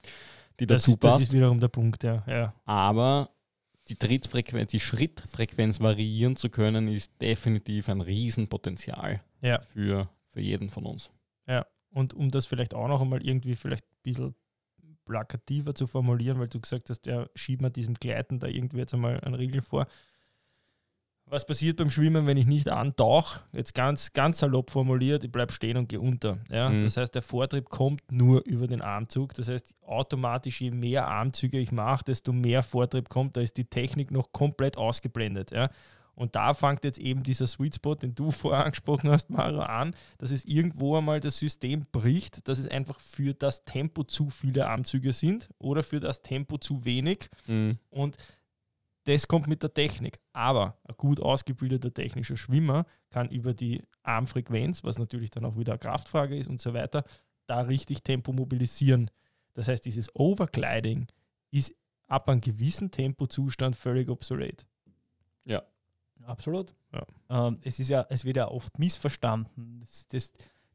die das dazu ist, passt. Das ist wiederum der Punkt, ja. ja. Aber die Trittfrequenz, die Schrittfrequenz variieren zu können, ist definitiv ein Riesenpotenzial ja. für, für jeden von uns. Ja, und um das vielleicht auch noch einmal irgendwie vielleicht ein bisschen plakativer zu formulieren, weil du gesagt hast, ja, schieben wir diesem Gleiten da irgendwie jetzt einmal einen Riegel vor was passiert beim Schwimmen, wenn ich nicht antauche? Jetzt ganz, ganz salopp formuliert, ich bleibe stehen und gehe unter. Ja? Mhm. Das heißt, der Vortrieb kommt nur über den Armzug. Das heißt, automatisch, je mehr Armzüge ich mache, desto mehr Vortrieb kommt. Da ist die Technik noch komplett ausgeblendet. Ja? Und da fängt jetzt eben dieser Sweet Spot, den du vorher angesprochen hast, Maro, an, dass es irgendwo einmal das System bricht, dass es einfach für das Tempo zu viele Armzüge sind oder für das Tempo zu wenig. Mhm. Und das kommt mit der Technik. Aber ein gut ausgebildeter technischer Schwimmer kann über die Armfrequenz, was natürlich dann auch wieder eine Kraftfrage ist und so weiter, da richtig Tempo mobilisieren. Das heißt, dieses Overgliding ist ab einem gewissen Tempozustand völlig obsolet. Ja. Absolut. Ja. Ähm, es ist ja, es wird ja oft missverstanden. Das, das,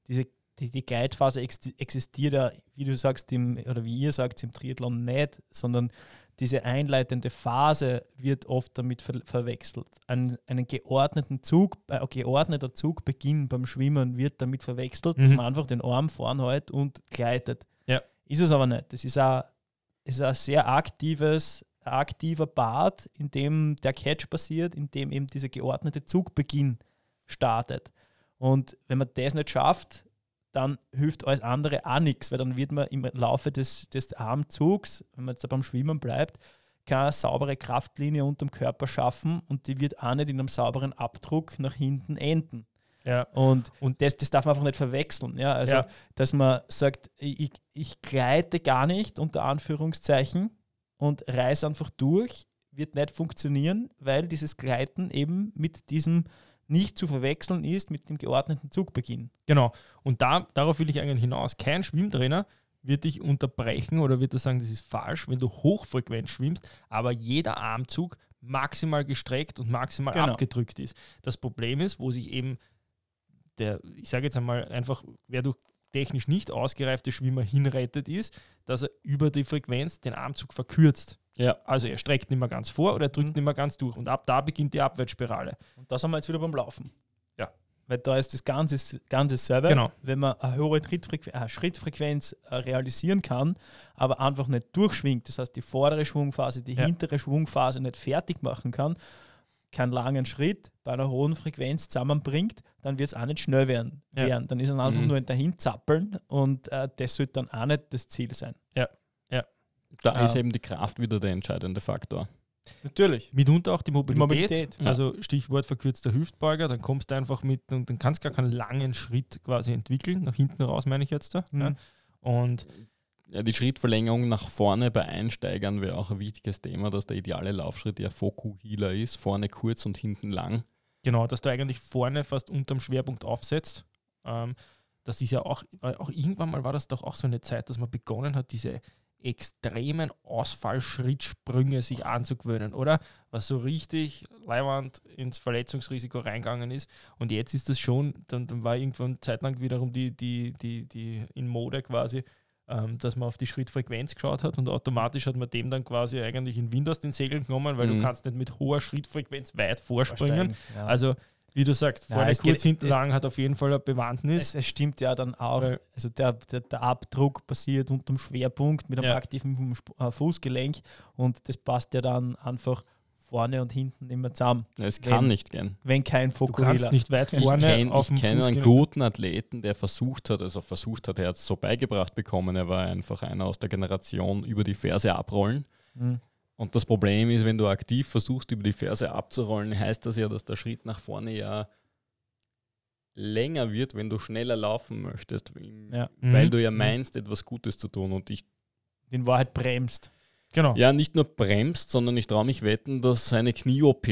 diese, die, die Gleitphase ex- existiert ja, wie du sagst, im, oder wie ihr sagt, im Triathlon nicht, sondern diese einleitende Phase wird oft damit ver verwechselt. Ein, einen geordneten Zug, äh, geordneter Zugbeginn beim Schwimmen wird damit verwechselt, dass Mhm. man einfach den Arm vorn hält und gleitet. Ja. Ist es aber nicht. Das ist ein, ist ein sehr aktives, aktiver Part, in dem der Catch passiert, in dem eben dieser geordnete Zugbeginn startet. Und wenn man das nicht schafft, dann hilft alles andere auch nichts, weil dann wird man im Laufe des, des Armzugs, wenn man jetzt beim Schwimmen bleibt, keine saubere Kraftlinie unterm Körper schaffen und die wird auch nicht in einem sauberen Abdruck nach hinten enden. Ja. Und, Und- das, das darf man einfach nicht verwechseln. Ja? Also, Ja. dass man sagt, ich, ich gleite gar nicht, unter Anführungszeichen, und reiße einfach durch, wird nicht funktionieren, weil dieses Gleiten eben mit diesem nicht zu verwechseln ist mit dem geordneten Zugbeginn. Genau. Und da, darauf will ich eigentlich hinaus. Kein Schwimmtrainer wird dich unterbrechen oder wird er sagen, das ist falsch, wenn du hochfrequent schwimmst, aber jeder Armzug maximal gestreckt und maximal Genau. abgedrückt ist. Das Problem ist, wo sich eben der, ich sage jetzt einmal einfach, wer durch technisch nicht ausgereifte Schwimmer hinrettet, ist, dass er über die Frequenz den Armzug verkürzt. Ja. Also er streckt nicht mehr ganz vor oder er drückt Mhm. nicht mehr ganz durch. Und ab da beginnt die Abwärtsspirale. Und da sind wir jetzt wieder beim Laufen. Ja. Weil da ist das Ganze, Ganze selber, Genau. wenn man eine hohe Schrittfrequenz, eine Schrittfrequenz äh, realisieren kann, aber einfach nicht durchschwingt, das heißt die vordere Schwungphase, die Ja. hintere Schwungphase nicht fertig machen kann, keinen langen Schritt bei einer hohen Frequenz zusammenbringt, dann wird es auch nicht schnell werden. Ja. werden. Dann ist es einfach Mhm. nur ein dahinzappeln und äh, das sollte dann auch nicht das Ziel sein. Da Ja. ist eben die Kraft wieder der entscheidende Faktor. Natürlich. Mitunter auch die Mobilität. Mobilität, ja. Also Stichwort verkürzter Hüftbeuger, dann kommst du einfach mit und dann kannst du gar keinen langen Schritt quasi entwickeln, nach hinten raus meine ich jetzt da. Ja. Mhm. Und Ja, die Schrittverlängerung nach vorne bei Einsteigern wäre auch ein wichtiges Thema, dass der ideale Laufschritt ja Foku-Healer ist, vorne kurz und hinten lang. genau, dass du eigentlich vorne fast unterm Schwerpunkt aufsetzt. Ähm, das ist ja auch, weil auch irgendwann mal war das doch auch so eine Zeit, dass man begonnen hat, diese extremen Ausfallschrittsprünge sich anzugewöhnen, oder? Was so richtig leiwand ins Verletzungsrisiko reingegangen ist. Und jetzt ist das schon, dann, dann war irgendwann zeitlang wiederum die, die, die, die in Mode quasi, ähm, dass man auf die Schrittfrequenz geschaut hat und automatisch hat man dem dann quasi eigentlich in Wind aus den Segeln genommen, weil Mhm. du kannst nicht mit hoher Schrittfrequenz weit vorspringen. Ja. Also, wie du sagst, Ja, vorne es kurz, geht- hinten es- lang hat auf jeden Fall eine Es, Bewandtnis. es stimmt ja dann auch, Weil- also der, der, der Abdruck passiert unterm Schwerpunkt mit einem Ja. aktiven äh, Fußgelenk und das passt ja dann einfach vorne und hinten immer zusammen, Ja, Es kann Wenn- nicht gehen. wenn kein Du Fokuhila. kannst nicht weit Ich vorne kenne auf dem kenn einen Fußgelenk- guten Athleten, der versucht hat, also versucht hat, er hat es so beigebracht bekommen, er war einfach einer aus der Generation über die Ferse abrollen. Mhm. Und das Problem ist, wenn du aktiv versuchst, über die Ferse abzurollen, heißt das ja, dass der Schritt nach vorne ja länger wird, wenn du schneller laufen möchtest, Ja. weil Mhm. du ja Mhm. meinst, etwas Gutes zu tun. Und ich In Wahrheit bremst. Genau. ja nicht nur bremst, sondern ich traue mich wetten, dass seine Knie-OP,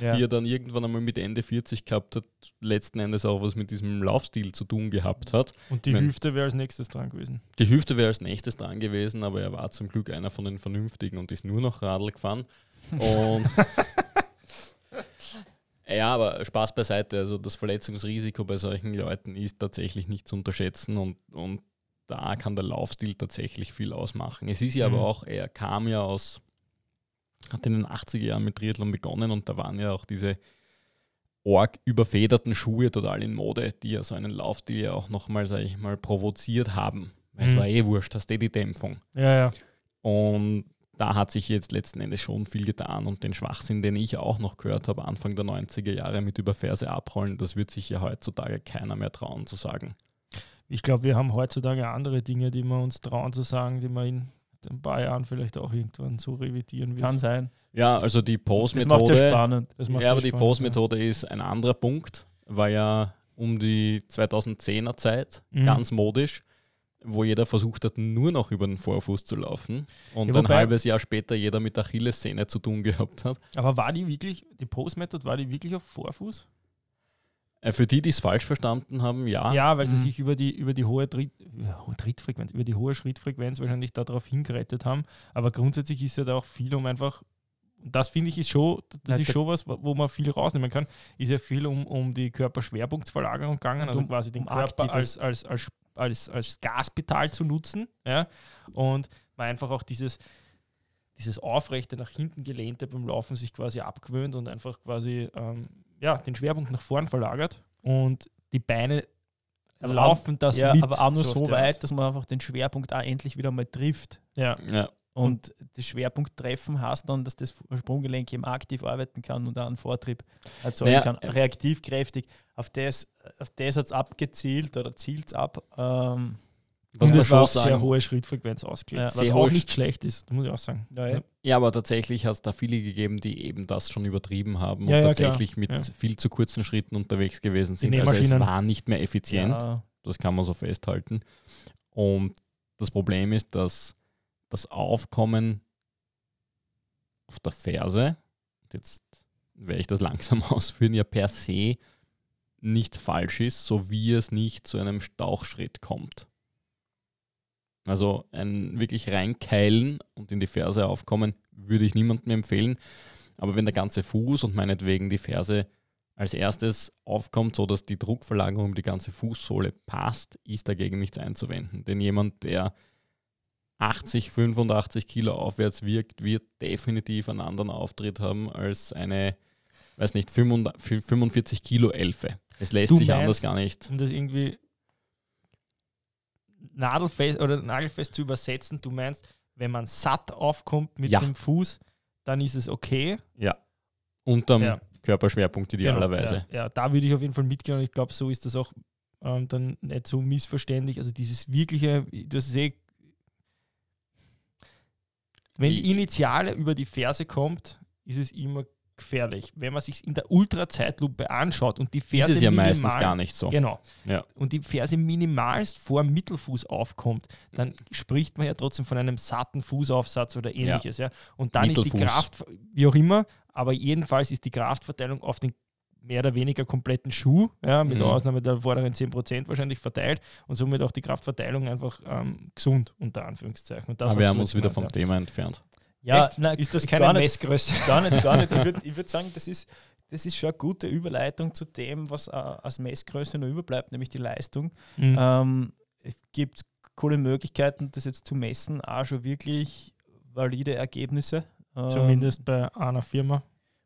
Ja. die er dann irgendwann einmal mit Ende 40 gehabt hat, letzten Endes auch was mit diesem Laufstil zu tun gehabt hat. Und die Wenn- Hüfte wäre als nächstes dran gewesen. Die Hüfte wäre als nächstes dran gewesen, aber er war zum Glück einer von den Vernünftigen und ist nur noch Radl gefahren. Und ja, aber Spaß beiseite. Also das Verletzungsrisiko bei solchen Leuten ist tatsächlich nicht zu unterschätzen und, und da kann der Laufstil tatsächlich viel ausmachen. Es ist ja Mhm. aber auch, er kam ja aus, hat in den 80er Jahren mit Triathlon begonnen und da waren ja auch diese org überfederten Schuhe total in Mode, die ja so einen Laufstil ja auch nochmal, sage ich mal, provoziert haben. Weil es Mhm. war eh wurscht, hast eh die Dämpfung. Ja, ja. Und da hat sich jetzt letzten Endes schon viel getan und den Schwachsinn, den ich auch noch gehört habe, Anfang der 90er Jahre mit über Ferse abrollen, das wird sich ja heutzutage keiner mehr trauen zu sagen. Ich glaube, wir haben heutzutage andere Dinge, die wir uns trauen zu sagen, die man in ein paar Jahren vielleicht auch irgendwann so revidieren wird. Kann sein. Ja, also die Das macht ja Pose-Methode, spannend. Ja, aber sehr die spannend, Pose-Methode ist ein anderer Punkt, war ja um die 2010er Zeit Mhm. ganz modisch, wo jeder versucht hat, nur noch über den Vorfuß zu laufen und Ja, ein halbes Jahr später jeder mit Achillessehne zu tun gehabt hat. ja. Aber war die wirklich, die Post-Method, war die wirklich auf Vorfuß? Äh, Für die, die es falsch verstanden haben, ja. Ja, weil sie Mhm. sich über die, über die hohe Tritt, Trittfrequenz, über die hohe Schrittfrequenz wahrscheinlich darauf hingerettet haben. Aber grundsätzlich ist ja da auch viel um einfach Und das finde ich ist schon, das Ja, ist schon was, wo man viel rausnehmen kann. Ist ja viel um, um die Körperschwerpunktsverlagerung gegangen, Und also um- quasi den um Körper als, als, als, als, als Gaspedal zu nutzen. Ja? Und man einfach auch dieses, dieses aufrechte, nach hinten gelehnte beim Laufen sich quasi abgewöhnt und einfach quasi ähm, ja, den Schwerpunkt nach vorn verlagert. Und die Beine Aber laufen das ja, mit. aber auch nur so die weit, dass man einfach den Schwerpunkt auch endlich wieder mal trifft. Ja, Ja, Und das Schwerpunkttreffen heißt dann, dass das Sprunggelenk eben aktiv arbeiten kann und auch einen Vortrieb erzeugen Naja, kann. äh, Reaktiv kräftig. Auf das, auf das hat es abgezielt oder zielt es ab. Ähm, was und es war auch sehr sagen, hohe Schrittfrequenz ausgelegt, Ja. was Sehr auch nicht schlecht ist, muss ich auch sagen. ja, ja. Ja, aber tatsächlich hat es da viele gegeben, die eben das schon übertrieben haben Ja, und ja, tatsächlich klar. mit Ja. viel zu kurzen Schritten unterwegs gewesen sind. Die Also es war nicht mehr effizient, Ja, das kann man so festhalten. Und das Problem ist, dass das Aufkommen auf der Ferse, jetzt werde ich das langsam ausführen, ja per se nicht falsch ist, so wie es nicht zu einem Stauchschritt kommt. Also ein wirklich reinkeilen und in die Ferse aufkommen, würde ich niemandem empfehlen. Aber wenn der ganze Fuß und meinetwegen die Ferse als erstes aufkommt, so dass die Druckverlagerung um die ganze Fußsohle passt, ist dagegen nichts einzuwenden. Denn jemand, der 80, 85 Kilo aufwärts wirkt, wird definitiv einen anderen Auftritt haben als eine, weiß nicht, 45 45 Kilo Elfe. Es lässt Du sich anders meinst- gar nicht. um das irgendwie nadelfest oder nagelfest zu übersetzen, du meinst, wenn man satt aufkommt mit Ja. dem Fuß, dann ist es okay. Ja. Unterm Ja. Körperschwerpunkt idealerweise. Ja, ja, da würde ich auf jeden Fall mitgehen und ich glaube, so ist das auch ähm, dann nicht so missverständlich. Also dieses wirkliche, du hast es eh, wenn die Initiale über die Ferse kommt, ist es immer gefährlich. Wenn man sich in der Ultrazeitlupe anschaut und die Ferse Ist es ja minimal, meistens gar nicht so. Genau. Ja. Und die Ferse minimalst vor Mittelfuß aufkommt, dann spricht man ja trotzdem von einem satten Fußaufsatz oder ähnliches. Ja. Und dann ist die. Kraft, wie auch immer, aber jedenfalls ist die Kraftverteilung auf den mehr oder weniger kompletten Schuh, ja, mit Mhm. Ausnahme der vorderen 10% wahrscheinlich verteilt und somit auch die Kraftverteilung einfach ähm, gesund, unter Anführungszeichen. Das Aber wir hast haben uns wieder vom Thema entfernt. Ja nein, Ist das gar keine nicht, Messgröße? Gar nicht, gar nicht. Ich würde würd sagen, das ist, das ist schon eine gute Überleitung zu dem, was äh, als Messgröße noch überbleibt, nämlich die Leistung. Mhm. Ähm, es gibt coole Möglichkeiten, das jetzt zu messen, auch schon wirklich valide Ergebnisse. Ähm, Zumindest bei einer Firma.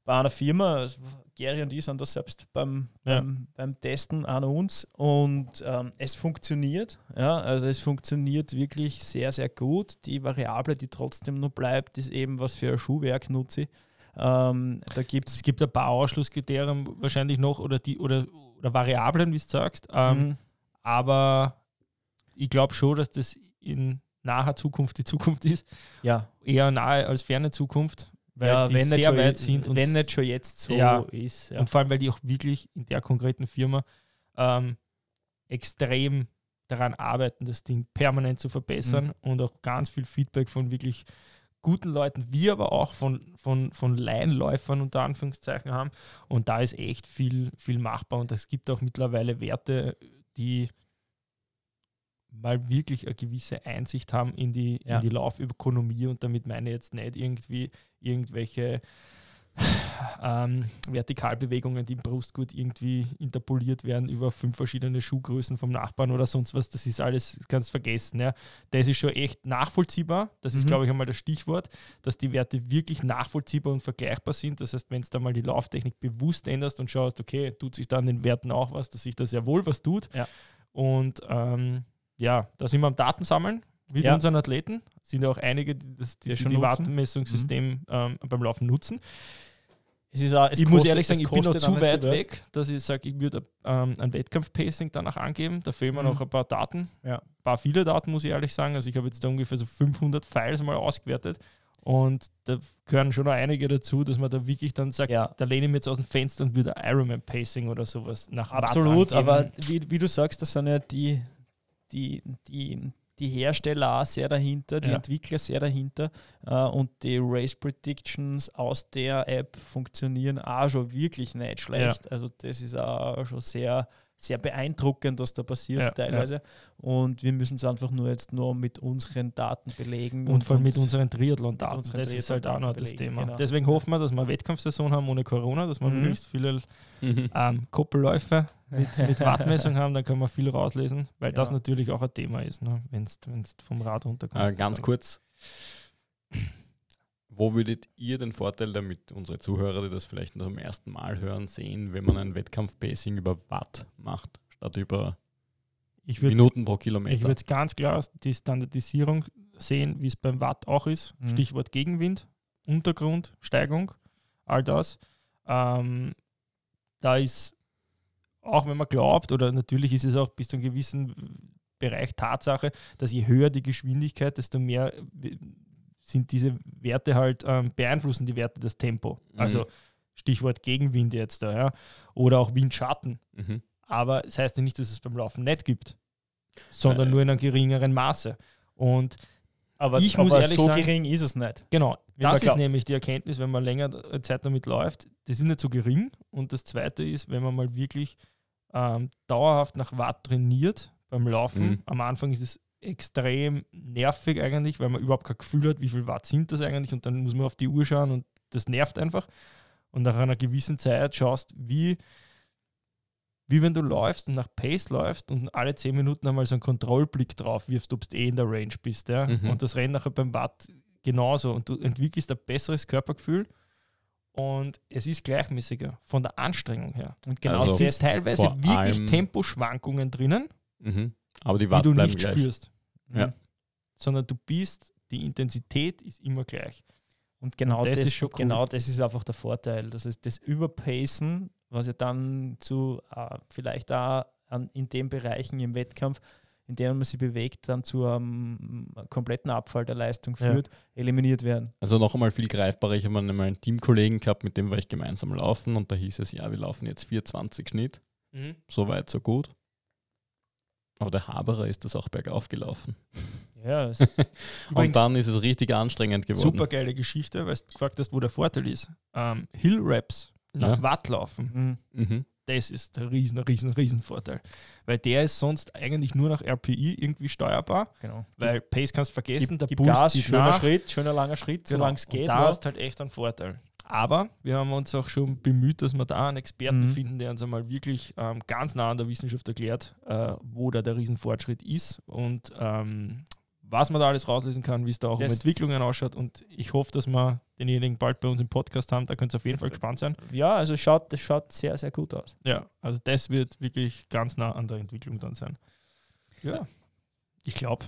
Bei einer Firma. Also Gary und ich sind da selbst beim, Ja. beim, beim Testen an uns und ähm, es funktioniert. Ja, also es funktioniert wirklich sehr, sehr gut. Die Variable, die trotzdem noch bleibt, ist eben, was für ein Schuhwerk nutze ich. Ähm, da gibt es gibt ein paar Ausschlusskriterien wahrscheinlich noch oder, die, oder, oder Variablen, wie du sagst. Ähm, aber ich glaube schon, dass das in naher Zukunft die Zukunft ist. ja, Eher nahe als ferne Zukunft, weil ja die wenn, sehr weit sind. Und, wenn nicht schon jetzt so Ja. ist. Ja. und vor allem, weil die auch wirklich in der konkreten Firma ähm, extrem daran arbeiten, das Ding permanent zu verbessern Mhm. und auch ganz viel Feedback von wirklich guten Leuten, wie aber auch von, von, von Laienläufern unter Anführungszeichen haben. Und da ist echt viel, viel machbar. Und es gibt auch mittlerweile Werte, die mal wirklich eine gewisse Einsicht haben in die, Ja. in die Laufükonomie. Und damit meine ich jetzt nicht irgendwie irgendwelche ähm, Vertikalbewegungen, die im Brustgurt irgendwie interpoliert werden über fünf verschiedene Schuhgrößen vom Nachbarn oder sonst was. Das ist alles ganz vergessen. Ja. Das ist schon echt nachvollziehbar. Das ist, Mhm. glaube ich, einmal das Stichwort, dass die Werte wirklich nachvollziehbar und vergleichbar sind. Das heißt, wenn du da mal die Lauftechnik bewusst änderst und schaust, okay, tut sich da an den Werten auch was, dass sich da sehr wohl was tut. Ja. Und ähm, ja, da sind wir am Datensammeln mit Ja. unseren Athleten. Sind ja auch einige, die das die, Die die, nutzen. Wartenmessungssystem ähm, beim Laufen nutzen. Es ist auch, es ich muss kostet- ehrlich es sagen, ich bin noch zu weit Welt. weg, dass ich sage, ich würde ähm, ein Wettkampf-Pacing danach angeben. Da fehlen mir Mhm. noch ein paar Daten. Ja. Ein paar viele Daten, muss ich ehrlich sagen. Also ich habe jetzt da ungefähr so 500 Files mal ausgewertet. Und da gehören schon noch einige dazu, dass man da wirklich dann sagt, Ja. da lehne ich mich jetzt aus dem Fenster und würde Ironman Pacing oder sowas nach Absolut, aber wie, wie du sagst, das sind ja die, die, die, die Hersteller auch sehr dahinter, die Ja. Entwickler sehr dahinter äh, und die Race Predictions aus der App funktionieren auch schon wirklich nicht schlecht. Also das ist auch schon sehr, sehr beeindruckend, was da passiert Ja, teilweise. Und wir müssen es einfach nur jetzt nur mit unseren Daten belegen. Und, vor allem mit unseren Triathlon-Daten. Das ist halt auch noch das Thema. genau. Deswegen hoffen wir, dass wir eine Wettkampfsaison haben ohne Corona, dass wir Mhm. möglichst viele Mhm. ähm, Koppelläufe mit, mit Wattmessung haben, dann können wir viel rauslesen, weil das Ja. natürlich auch ein Thema ist, ne? wenn du vom Rad runterkommst. Äh, ganz kurz. Wo würdet ihr den Vorteil, damit unsere Zuhörer, die das vielleicht noch zum ersten Mal hören, sehen, wenn man ein Wettkampf-Pacing über Watt macht, statt über Ich Minuten pro ich Kilometer? würde ganz klar die Standardisierung sehen, wie es beim Watt auch ist. Mhm. Stichwort Gegenwind, Untergrund, Steigung, all das. Ähm, da ist, auch wenn man glaubt, oder natürlich ist es auch bis zu einem gewissen Bereich Tatsache, dass je höher die Geschwindigkeit, desto mehr sind diese Werte halt, ähm, beeinflussen die Werte das Tempo. Mhm. Also Stichwort Gegenwind jetzt da, ja. Oder auch Windschatten. Mhm. Aber das heißt ja nicht, dass es beim Laufen nicht gibt, sondern Äh. nur in einem geringeren Maße. Und aber ich muss aber ehrlich so sagen- gering ist es nicht. genau, das ist glaubt. nämlich die Erkenntnis, wenn man länger Zeit damit läuft, das ist nicht so gering. Und das Zweite ist, wenn man mal wirklich ähm, dauerhaft nach Watt trainiert beim Laufen. Mhm. Am Anfang ist es extrem nervig eigentlich, weil man überhaupt kein Gefühl hat, wie viel Watt sind das eigentlich und dann muss man auf die Uhr schauen und das nervt einfach. Und nach einer gewissen Zeit schaust, wie, wie wenn du läufst und nach Pace läufst und alle 10 Minuten einmal so einen Kontrollblick drauf wirfst, ob du eh in der Range bist. Ja? Mhm. Und das rennt nachher beim Watt genauso und du entwickelst ein besseres Körpergefühl und es ist gleichmäßiger von der Anstrengung her. Und genau Also es sind teilweise wirklich Temposchwankungen drinnen, Mhm. Aber die die Watt du bleiben nicht gleich. spürst, Ja. sondern du bist, die Intensität ist immer gleich. Und genau Und das das, ist schon cool. genau das ist einfach der Vorteil. Das ist das Überpacen, was ja dann zu äh, vielleicht auch an, in den Bereichen im Wettkampf, in denen man sich bewegt, dann zu einem kompletten Abfall der Leistung Ja. führt, eliminiert werden. Also noch einmal viel greifbarer. Ich habe einmal einen Teamkollegen gehabt, mit dem war ich gemeinsam laufen und da hieß es, ja, wir laufen jetzt 420 Schnitt. So weit, so gut. Aber der Haberer ist das auch bergauf gelaufen. Ja, und dann ist es richtig anstrengend geworden. Super geile Geschichte, weil du gefragt hast, wo der Vorteil ist. Ähm, Hill Raps nach Ja. Watt laufen, mhm. Mhm. das ist der riesen, riesen, riesen Vorteil. Weil der ist sonst eigentlich nur nach RPI irgendwie steuerbar, genau. weil Pace kannst du vergessen, Gib, der gib Puls Gas, schöner nach. Schritt, schöner langer Schritt, Genau. solange es Und geht. Da ja. hast halt echt einen Vorteil. Aber wir haben uns auch schon bemüht, dass wir da einen Experten Mhm. finden, der uns einmal wirklich ähm, ganz nah an der Wissenschaft erklärt, äh, wo da der Riesenfortschritt ist und ähm, was man da alles rauslesen kann, wie es da auch um Das- Entwicklungen ausschaut. Und ich hoffe, dass wir denjenigen bald bei uns im Podcast haben. Da könnt ihr auf jeden Fall gespannt sein. ja, also schaut, das schaut sehr, sehr gut aus. Ja, also das wird wirklich ganz nah an der Entwicklung dann sein. Ja, ich glaube,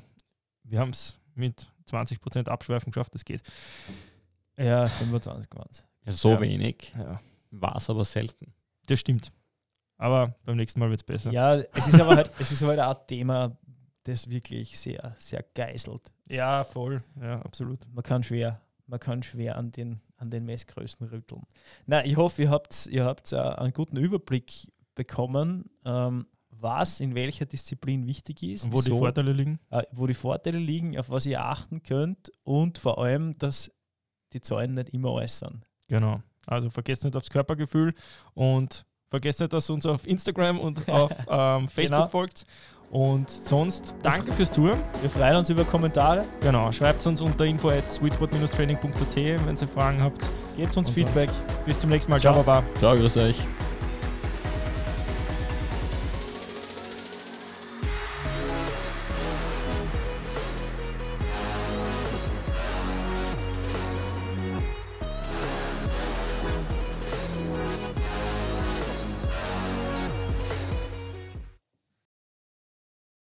wir haben es mit 20% Abschweifen geschafft. Das geht. Ja, 25 waren es. Ja, so Ja. wenig Ja, war es aber selten. das stimmt. Aber beim nächsten Mal wird es besser. Ja, es ist aber halt, es ist halt auch ein Thema, das wirklich sehr, sehr geißelt. Ja, voll. Ja, absolut. Man kann schwer, man kann schwer an den, an den Messgrößen rütteln. Na, ich hoffe, ihr habt, ihr habt äh, einen guten Überblick bekommen, ähm, was in welcher Disziplin wichtig ist, Und wo die wieso, Vorteile liegen? äh, wo die Vorteile liegen, auf was ihr achten könnt und vor allem, dass die Zahlen nicht immer sind. Genau. Also vergesst nicht aufs Körpergefühl und vergesst nicht, dass ihr uns auf Instagram und auf ähm, Facebook Genau. folgt. Und sonst danke fürs Zuhören. Wir freuen uns über Kommentare, Genau, schreibt uns unter info at sweetspot-training.at, wenn ihr Fragen habt. gebt uns Und Feedback. Bis zum nächsten Mal. Ciao, Ciao. Baba. Ciao, grüß euch.